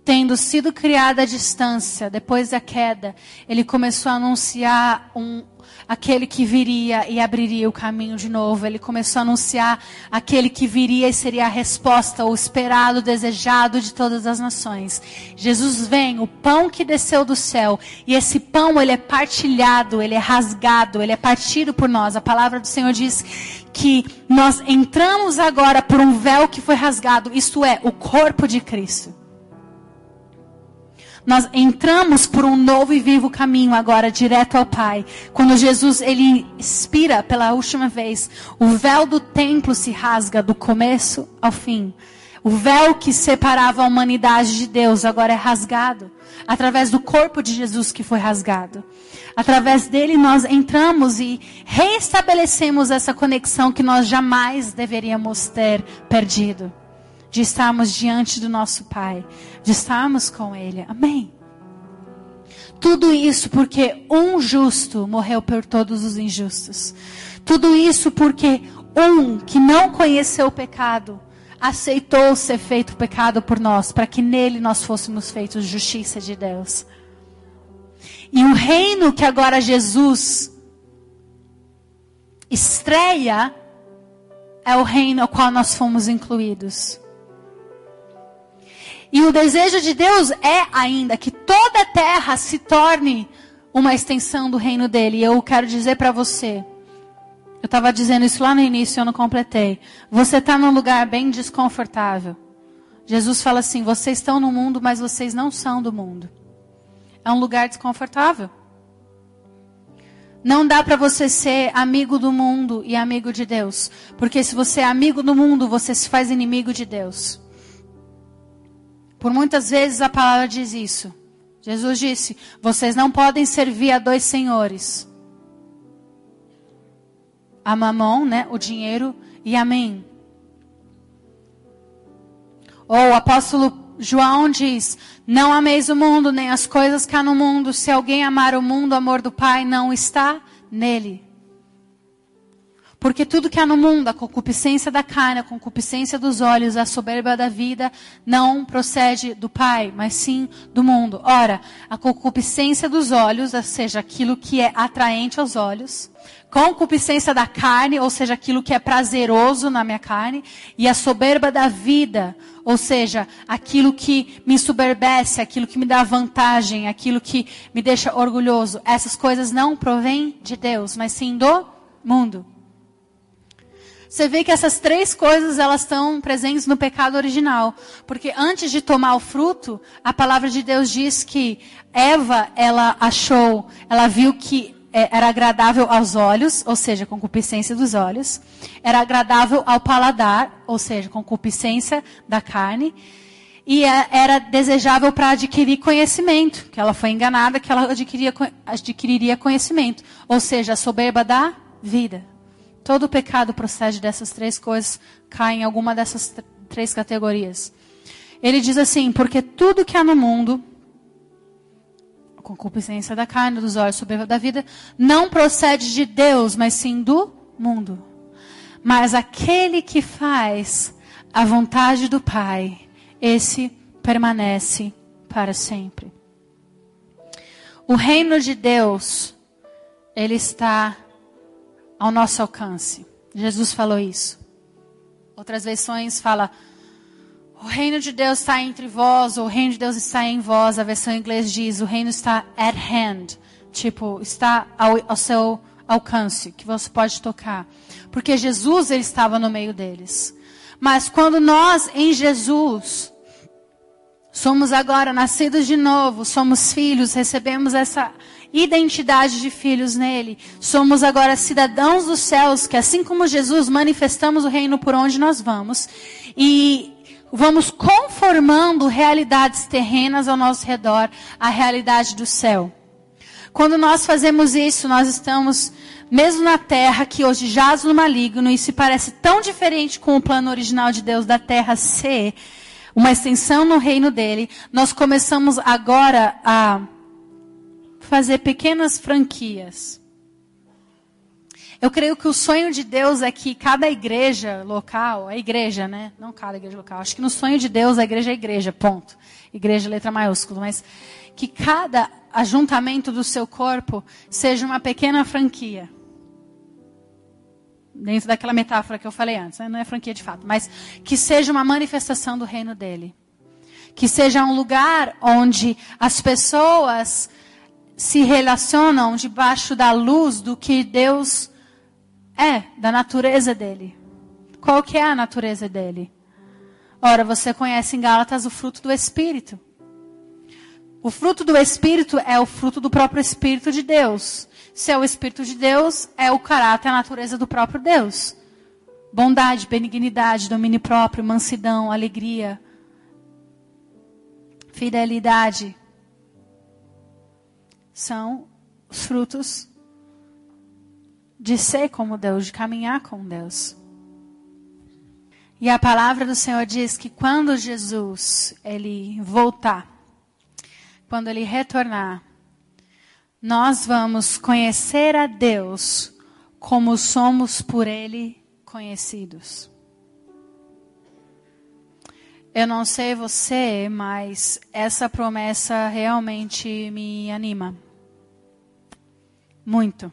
[SPEAKER 2] tendo sido criado à distância, depois da queda, ele começou a anunciar um, aquele que viria e abriria o caminho de novo. Ele começou a anunciar aquele que viria e seria a resposta, o esperado, o desejado de todas as nações. Jesus vem, o pão que desceu do céu, e esse pão ele é partilhado, ele é rasgado, ele é partido por nós. A palavra do Senhor diz que nós entramos agora por um véu que foi rasgado, isto é, o corpo de Cristo. Nós entramos por um novo e vivo caminho agora direto ao Pai. Quando Jesus ele expira pela última vez, o véu do templo se rasga do começo ao fim. O véu que separava a humanidade de Deus agora é rasgado através do corpo de Jesus que foi rasgado. Através dele nós entramos e reestabelecemos essa conexão que nós jamais deveríamos ter perdido de estarmos diante do nosso Pai, de estarmos com Ele. Amém. Tudo isso porque um justo morreu por todos os injustos. Tudo isso porque um que não conheceu o pecado aceitou ser feito pecado por nós, para que nele nós fôssemos feitos justiça de Deus. E o reino que agora Jesus estreia é o reino ao qual nós fomos incluídos. E o desejo de Deus é ainda que toda a terra se torne uma extensão do reino dele. E eu quero dizer para você, eu estava dizendo isso lá no início, eu não completei. Você está num lugar bem desconfortável. Jesus fala assim: vocês estão no mundo, mas vocês não são do mundo. É um lugar desconfortável. Não dá para você ser amigo do mundo e amigo de Deus. Porque se você é amigo do mundo, você se faz inimigo de Deus. Por muitas vezes a palavra diz isso. Jesus disse: Vocês não podem servir a dois senhores. A mamão, né, o dinheiro, e a mim. Ou o apóstolo João diz: Não ameis o mundo, nem as coisas que há no mundo. Se alguém amar o mundo, o amor do Pai não está nele. Porque tudo que há no mundo, a concupiscência da carne, a concupiscência dos olhos, a soberba da vida, não procede do Pai, mas sim do mundo. Ora, a concupiscência dos olhos, ou seja, aquilo que é atraente aos olhos, concupiscência da carne, ou seja, aquilo que é prazeroso na minha carne, e a soberba da vida, ou seja, aquilo que me soberbece, aquilo que me dá vantagem, aquilo que me deixa orgulhoso. Essas coisas não provêm de Deus, mas sim do mundo. Você vê que essas três coisas elas estão presentes no pecado original, porque antes de tomar o fruto, a palavra de Deus diz que Eva ela achou, ela viu que é, era agradável aos olhos, ou seja, concupiscência dos olhos, era agradável ao paladar, ou seja, concupiscência da carne, e é, era desejável para adquirir conhecimento, que ela foi enganada que ela adquiria, adquiriria conhecimento, ou seja, a soberba da vida. Todo pecado procede dessas três coisas, cai em alguma dessas três categorias. Ele diz assim: porque tudo que há no mundo, concupiscência da carne, dos olhos, soberba da vida, não procede de Deus, mas sim do mundo. Mas aquele que faz a vontade do Pai, esse permanece para sempre. O reino de Deus, ele está ao nosso alcance. Jesus falou isso. Outras versões fala o reino de Deus está entre vós, ou o reino de Deus está em vós. A versão em inglês diz o reino está at hand, tipo está ao, ao seu alcance, que você pode tocar, porque Jesus ele estava no meio deles. Mas quando nós em Jesus somos agora nascidos de novo, somos filhos, recebemos essa identidade de filhos nele. Somos agora cidadãos dos céus, que assim como Jesus manifestamos o reino por onde nós vamos e vamos conformando realidades terrenas ao nosso redor à realidade do céu. Quando nós fazemos isso, nós estamos mesmo na terra que hoje jaz no maligno e se parece tão diferente com o plano original de Deus da terra ser uma extensão no reino dele, nós começamos agora a fazer pequenas franquias. Eu creio que o sonho de Deus é que cada igreja local, a igreja, né? Não cada igreja local. Acho que no sonho de Deus a igreja é igreja, ponto. Igreja letra maiúscula, mas que cada ajuntamento do seu corpo seja uma pequena franquia. Dentro daquela metáfora que eu falei antes, né? não é franquia de fato, mas que seja uma manifestação do reino dele. Que seja um lugar onde as pessoas se relacionam debaixo da luz do que Deus é, da natureza dele. Qual que é a natureza dele? Ora, você conhece em Gálatas o fruto do Espírito. O fruto do Espírito é o fruto do próprio Espírito de Deus. Se é o Espírito de Deus, é o caráter, a natureza do próprio Deus. Bondade, benignidade, domínio próprio, mansidão, alegria, fidelidade. São os frutos de ser como Deus, de caminhar com Deus. E a palavra do Senhor diz que quando Jesus ele voltar, quando ele retornar, nós vamos conhecer a Deus como somos por ele conhecidos. Eu não sei você, mas essa promessa realmente me anima. Muito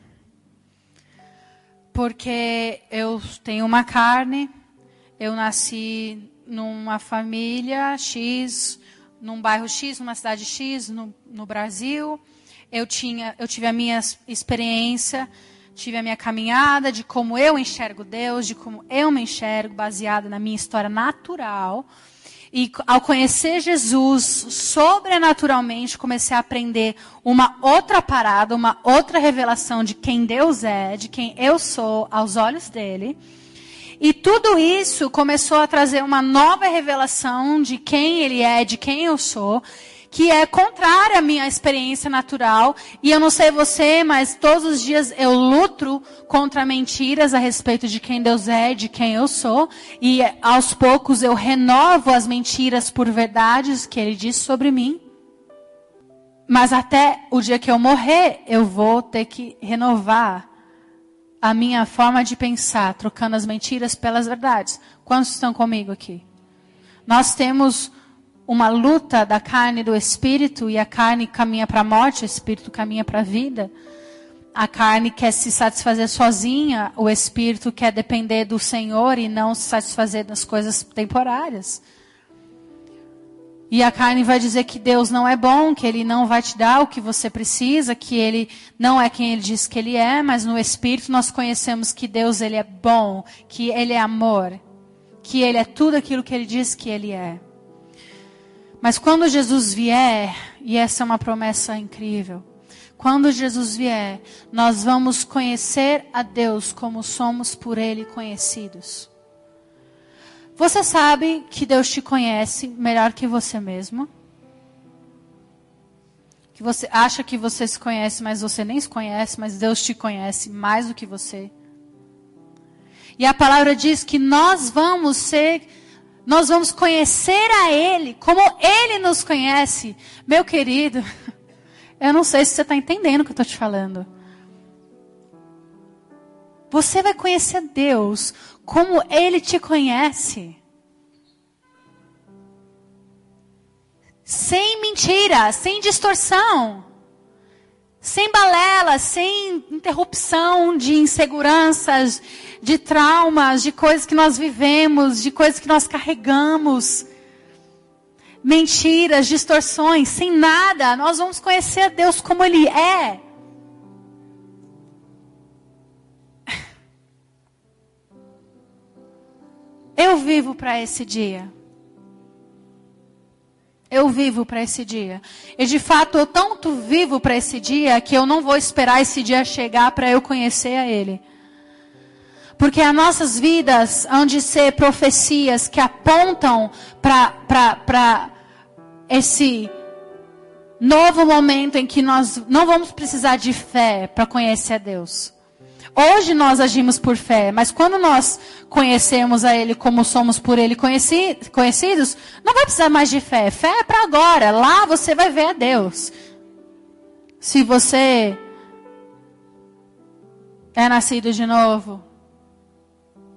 [SPEAKER 2] porque eu tenho uma carne, eu nasci numa família X, num bairro X, numa cidade X, no, no Brasil. Eu, tinha, eu tive a minha experiência, tive a minha caminhada de como eu enxergo Deus, de como eu me enxergo, baseada na minha história natural. E ao conhecer Jesus sobrenaturalmente, comecei a aprender uma outra parada, uma outra revelação de quem Deus é, de quem eu sou aos olhos dele. E tudo isso começou a trazer uma nova revelação de quem ele é, de quem eu sou que é contrária à minha experiência natural. E eu não sei você, mas todos os dias eu luto contra mentiras a respeito de quem Deus é, de quem eu sou. E aos poucos eu renovo as mentiras por verdades que Ele disse sobre mim. Mas até o dia que eu morrer, eu vou ter que renovar a minha forma de pensar, trocando as mentiras pelas verdades. Quantos estão comigo aqui? Nós temos uma luta da carne e do espírito, e a carne caminha para a morte, o espírito caminha para a vida. A carne quer se satisfazer sozinha, o espírito quer depender do Senhor e não se satisfazer das coisas temporárias. E a carne vai dizer que Deus não é bom, que Ele não vai te dar o que você precisa, que Ele não é quem Ele diz que Ele é, mas no Espírito nós conhecemos que Deus Ele é bom, que Ele é amor, que Ele é tudo aquilo que Ele diz que Ele é. Mas quando Jesus vier, e essa é uma promessa incrível, quando Jesus vier, nós vamos conhecer a Deus como somos por Ele conhecidos. Você sabe que Deus te conhece melhor que você mesmo? Que você acha que você se conhece, mas você nem se conhece, mas Deus te conhece mais do que você. E a palavra diz que nós vamos ser nós vamos conhecer a Ele como Ele nos conhece. Meu querido, eu não sei se você está entendendo o que eu estou te falando. Você vai conhecer Deus como Ele te conhece. Sem mentira, sem distorção. Sem balela, sem interrupção de inseguranças, de traumas, de coisas que nós vivemos, de coisas que nós carregamos. Mentiras, distorções, sem nada. Nós vamos conhecer a Deus como Ele é. Eu vivo para esse dia. Eu vivo para esse dia. E de fato, eu tanto vivo para esse dia que eu não vou esperar esse dia chegar para eu conhecer a Ele. Porque as nossas vidas hão de ser profecias que apontam para esse novo momento em que nós não vamos precisar de fé para conhecer a Deus. Hoje nós agimos por fé, mas quando nós conhecemos a Ele como somos por Ele conheci, conhecidos, não vai precisar mais de fé. Fé é para agora. Lá você vai ver a Deus. Se você é nascido de novo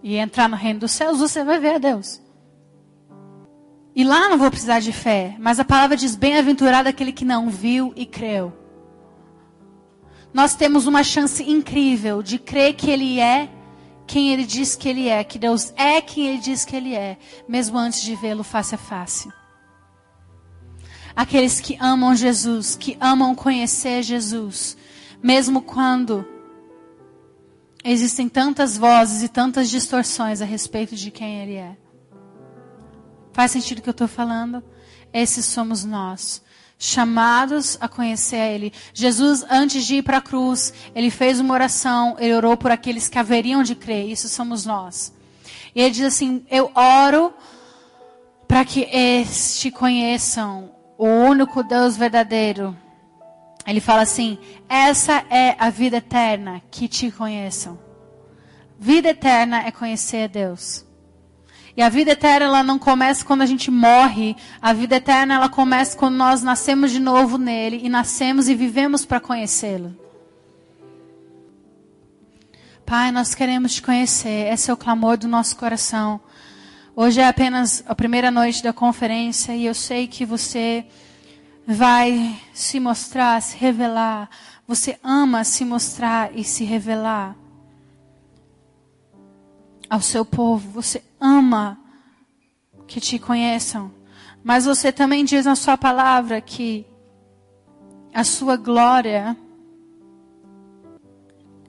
[SPEAKER 2] e entrar no reino dos céus, você vai ver a Deus. E lá não vou precisar de fé, mas a palavra diz: bem-aventurado aquele que não viu e creu. Nós temos uma chance incrível de crer que Ele é quem Ele diz que Ele é, que Deus é quem Ele diz que Ele é, mesmo antes de vê-lo face a face. Aqueles que amam Jesus, que amam conhecer Jesus, mesmo quando existem tantas vozes e tantas distorções a respeito de quem Ele é. Faz sentido o que eu estou falando? Esses somos nós, chamados a conhecer a Ele. Jesus, antes de ir para a cruz, ele fez uma oração, ele orou por aqueles que haveriam de crer. Isso somos nós. E ele diz assim: Eu oro para que este conheçam o único Deus verdadeiro. Ele fala assim: Essa é a vida eterna, que te conheçam. Vida eterna é conhecer a Deus. E a vida eterna ela não começa quando a gente morre. A vida eterna ela começa quando nós nascemos de novo nele e nascemos e vivemos para conhecê-lo. Pai, nós queremos te conhecer. Esse é o clamor do nosso coração. Hoje é apenas a primeira noite da conferência e eu sei que você vai se mostrar, se revelar. Você ama se mostrar e se revelar ao seu povo. Você ama que te conheçam. Mas você também diz na sua palavra que a sua glória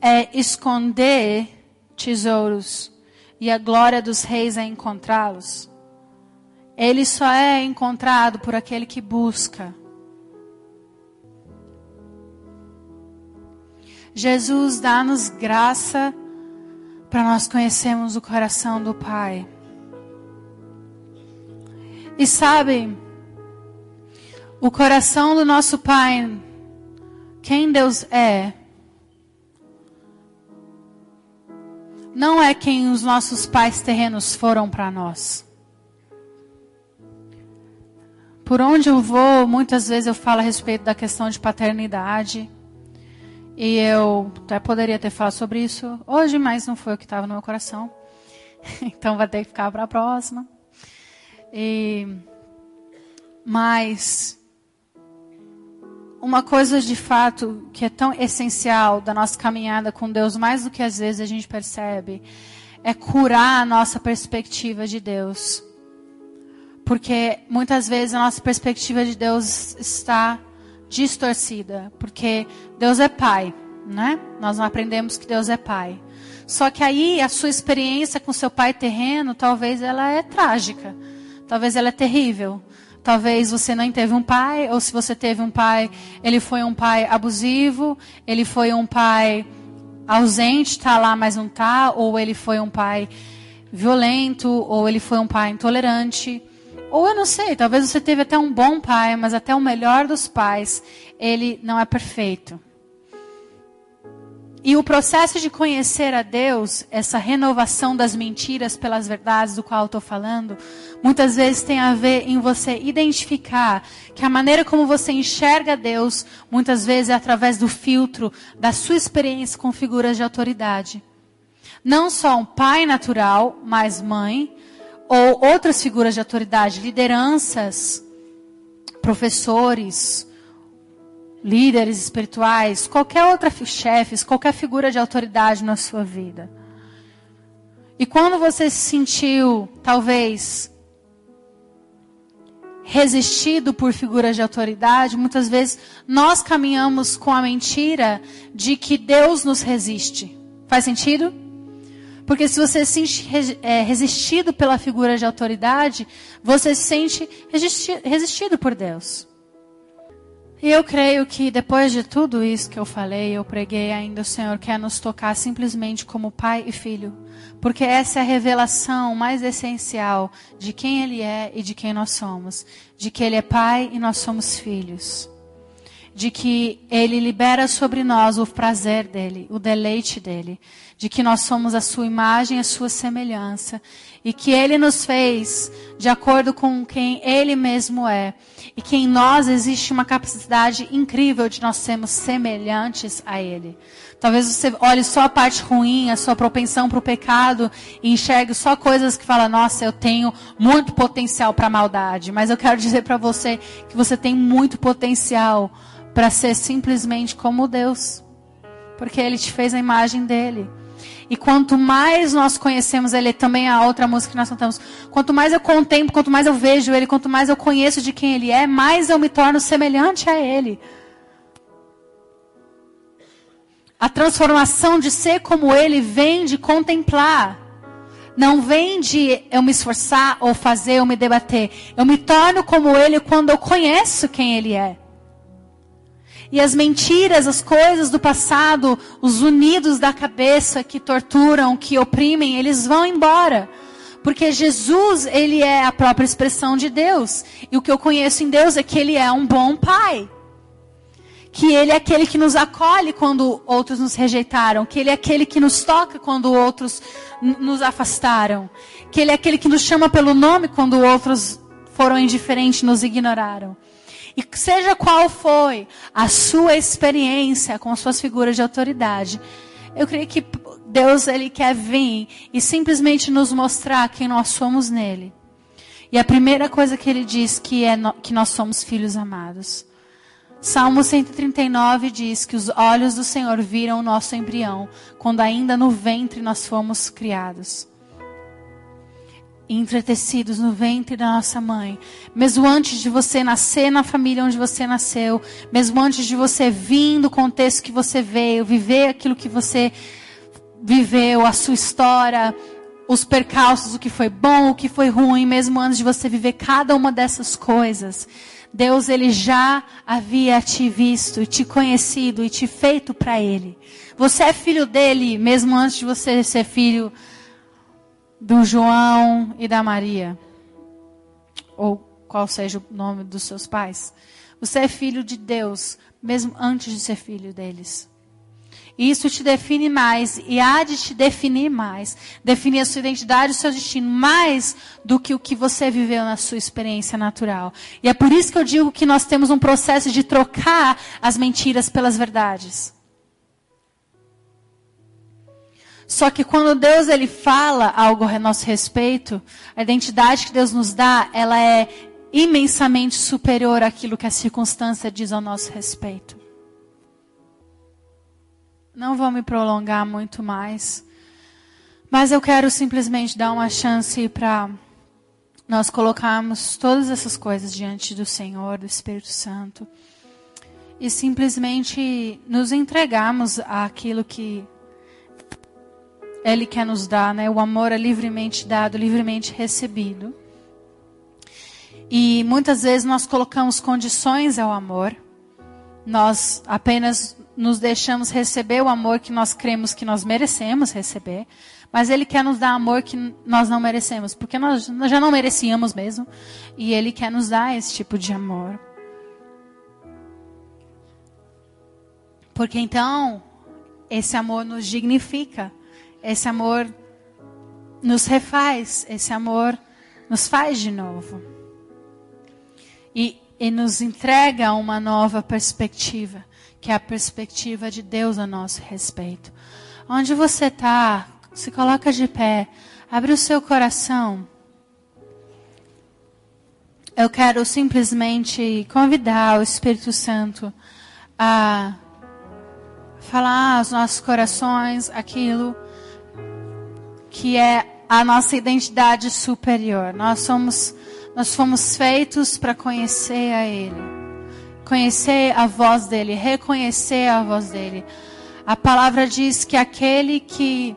[SPEAKER 2] é esconder tesouros e a glória dos reis é encontrá-los. Ele só é encontrado por aquele que busca. Jesus dá-nos graça para nós conhecermos o coração do Pai. E sabe, o coração do nosso Pai, quem Deus é, não é quem os nossos pais terrenos foram para nós. Por onde eu vou, muitas vezes eu falo a respeito da questão de paternidade. E eu até poderia ter falado sobre isso hoje, mas não foi o que estava no meu coração. então vai ter que ficar para a próxima. E, mas uma coisa de fato que é tão essencial da nossa caminhada com Deus, mais do que às vezes a gente percebe, é curar a nossa perspectiva de Deus. Porque muitas vezes a nossa perspectiva de Deus está distorcida, porque Deus é pai, né? Nós não aprendemos que Deus é pai. Só que aí a sua experiência com seu pai terreno, talvez ela é trágica. Talvez ela é terrível. Talvez você não teve um pai, ou se você teve um pai, ele foi um pai abusivo, ele foi um pai ausente, está lá, mas não está, ou ele foi um pai violento, ou ele foi um pai intolerante. Ou eu não sei, talvez você teve até um bom pai, mas até o melhor dos pais, ele não é perfeito. E o processo de conhecer a Deus, essa renovação das mentiras pelas verdades do qual eu estou falando, muitas vezes tem a ver em você identificar que a maneira como você enxerga Deus, muitas vezes é através do filtro da sua experiência com figuras de autoridade. Não só um pai natural, mas mãe, ou outras figuras de autoridade, lideranças, professores, líderes espirituais, qualquer outra chefes, qualquer figura de autoridade na sua vida. E quando você se sentiu, talvez, resistido por figuras de autoridade, muitas vezes nós caminhamos com a mentira de que Deus nos resiste. Faz sentido? Porque se você se sente é, resistido pela figura de autoridade, você se sente resistido por Deus. E eu creio que depois de tudo isso que eu falei, eu preguei ainda, o Senhor quer nos tocar simplesmente como pai e filho. Porque essa é a revelação mais essencial de quem Ele é e de quem nós somos. De que Ele é pai e nós somos filhos. De que Ele libera sobre nós o prazer dele, o deleite dele, de que nós somos a Sua imagem, a Sua semelhança, e que Ele nos fez de acordo com quem Ele mesmo é, e que em nós existe uma capacidade incrível de nós sermos semelhantes a Ele. Talvez você olhe só a parte ruim, a sua propensão para o pecado e enxergue só coisas que fala, nossa, eu tenho muito potencial para maldade. Mas eu quero dizer para você que você tem muito potencial para ser simplesmente como Deus. Porque Ele te fez a imagem dele. E quanto mais nós conhecemos Ele, também a outra música que nós cantamos, quanto mais eu contemplo, quanto mais eu vejo Ele, quanto mais eu conheço de quem Ele é, mais eu me torno semelhante a Ele. A transformação de ser como Ele vem de contemplar. Não vem de eu me esforçar ou fazer ou me debater. Eu me torno como Ele quando eu conheço quem Ele é. E as mentiras, as coisas do passado, os unidos da cabeça que torturam, que oprimem, eles vão embora. Porque Jesus, ele é a própria expressão de Deus. E o que eu conheço em Deus é que ele é um bom pai que Ele é aquele que nos acolhe quando outros nos rejeitaram, que Ele é aquele que nos toca quando outros nos afastaram, que Ele é aquele que nos chama pelo nome quando outros foram indiferentes, nos ignoraram. E seja qual foi a sua experiência com suas figuras de autoridade, eu creio que Deus ele quer vir e simplesmente nos mostrar quem nós somos nele. E a primeira coisa que ele diz que é no, que nós somos filhos amados. Salmo 139 diz que os olhos do Senhor viram o nosso embrião, quando ainda no ventre nós fomos criados. Entretecidos no ventre da nossa mãe. Mesmo antes de você nascer na família onde você nasceu, mesmo antes de você vir do contexto que você veio, viver aquilo que você viveu, a sua história, os percalços, o que foi bom, o que foi ruim, mesmo antes de você viver cada uma dessas coisas. Deus ele já havia te visto, te conhecido e te feito para ele. Você é filho dele mesmo antes de você ser filho do João e da Maria. Ou qual seja o nome dos seus pais. Você é filho de Deus mesmo antes de ser filho deles. Isso te define mais e há de te definir mais. Definir a sua identidade, o seu destino, mais do que o que você viveu na sua experiência natural. E é por isso que eu digo que nós temos um processo de trocar as mentiras pelas verdades. Só que quando Deus ele fala algo a nosso respeito, a identidade que Deus nos dá, ela é imensamente superior àquilo que a circunstância diz ao nosso respeito. Não vou me prolongar muito mais. Mas eu quero simplesmente dar uma chance para nós colocarmos todas essas coisas diante do Senhor, do Espírito Santo. E simplesmente nos entregarmos àquilo que Ele quer nos dar, né? O amor é livremente dado, livremente recebido. E muitas vezes nós colocamos condições ao amor. Nós apenas nos deixamos receber o amor que nós cremos que nós merecemos receber, mas Ele quer nos dar amor que nós não merecemos, porque nós, já não merecíamos mesmo, e Ele quer nos dar esse tipo de amor. Porque então, esse amor nos dignifica, esse amor nos refaz, esse amor nos faz de novo. E, e nos entrega uma nova perspectiva que é a perspectiva de Deus a nosso respeito. Onde você está, se coloca de pé, abre o seu coração. Eu quero simplesmente convidar o Espírito Santo a falar aos nossos corações aquilo que é a nossa identidade superior. Nós somos nós fomos feitos para conhecer a ele conhecer a voz dele, reconhecer a voz dele. A palavra diz que aquele que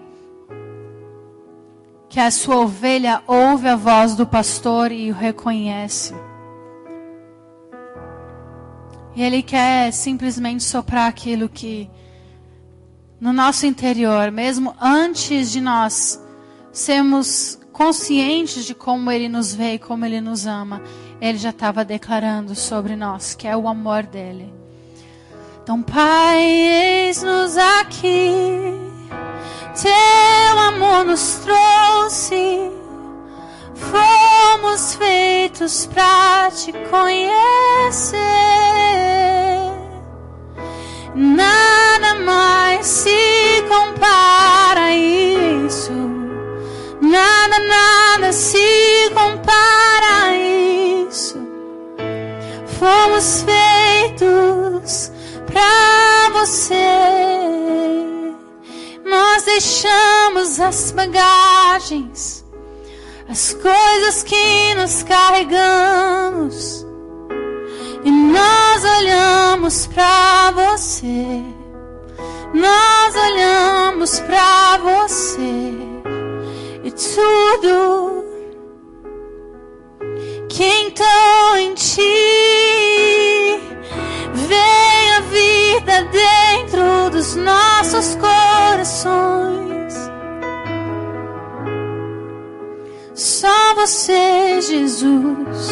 [SPEAKER 2] que a sua ovelha ouve a voz do pastor e o reconhece. E ele quer simplesmente soprar aquilo que no nosso interior, mesmo antes de nós sermos conscientes de como ele nos vê e como ele nos ama, ele já estava declarando sobre nós, que é o amor dele. Então, Pai, eis-nos aqui. Teu amor nos trouxe. Fomos feitos para te conhecer. Nada mais se Nada, nada se compara a isso. Fomos feitos para você. Nós deixamos as bagagens, as coisas que nos carregamos, e nós olhamos para você. Nós olhamos para você e tudo que então em ti Vem a vida dentro dos nossos corações. Só você, Jesus.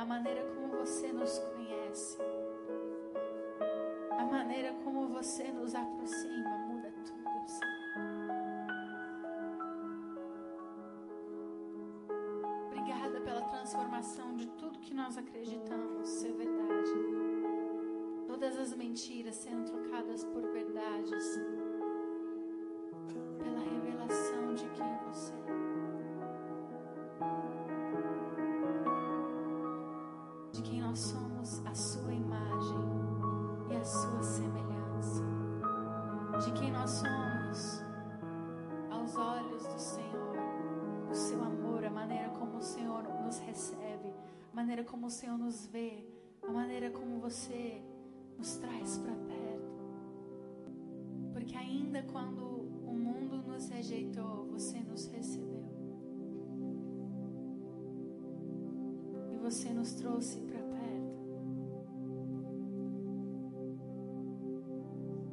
[SPEAKER 2] A maneira como você nos conhece, a maneira como você nos aproxima, muda tudo, Senhor. Obrigada pela transformação de tudo que nós acreditamos ser verdade. Todas as mentiras sendo trocadas por verdades. Maneira como o Senhor nos vê, a maneira como você nos traz para perto. Porque ainda quando o mundo nos rejeitou, você nos recebeu. E você nos trouxe para perto.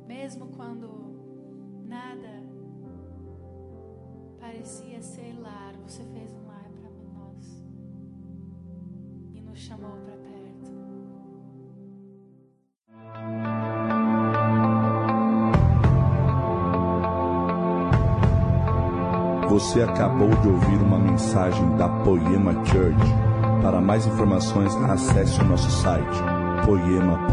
[SPEAKER 2] Mesmo quando nada parecia ser lar, você fez um chamou para perto.
[SPEAKER 1] Você acabou de ouvir uma mensagem da Poema Church. Para mais informações, acesse o nosso site poema.com.br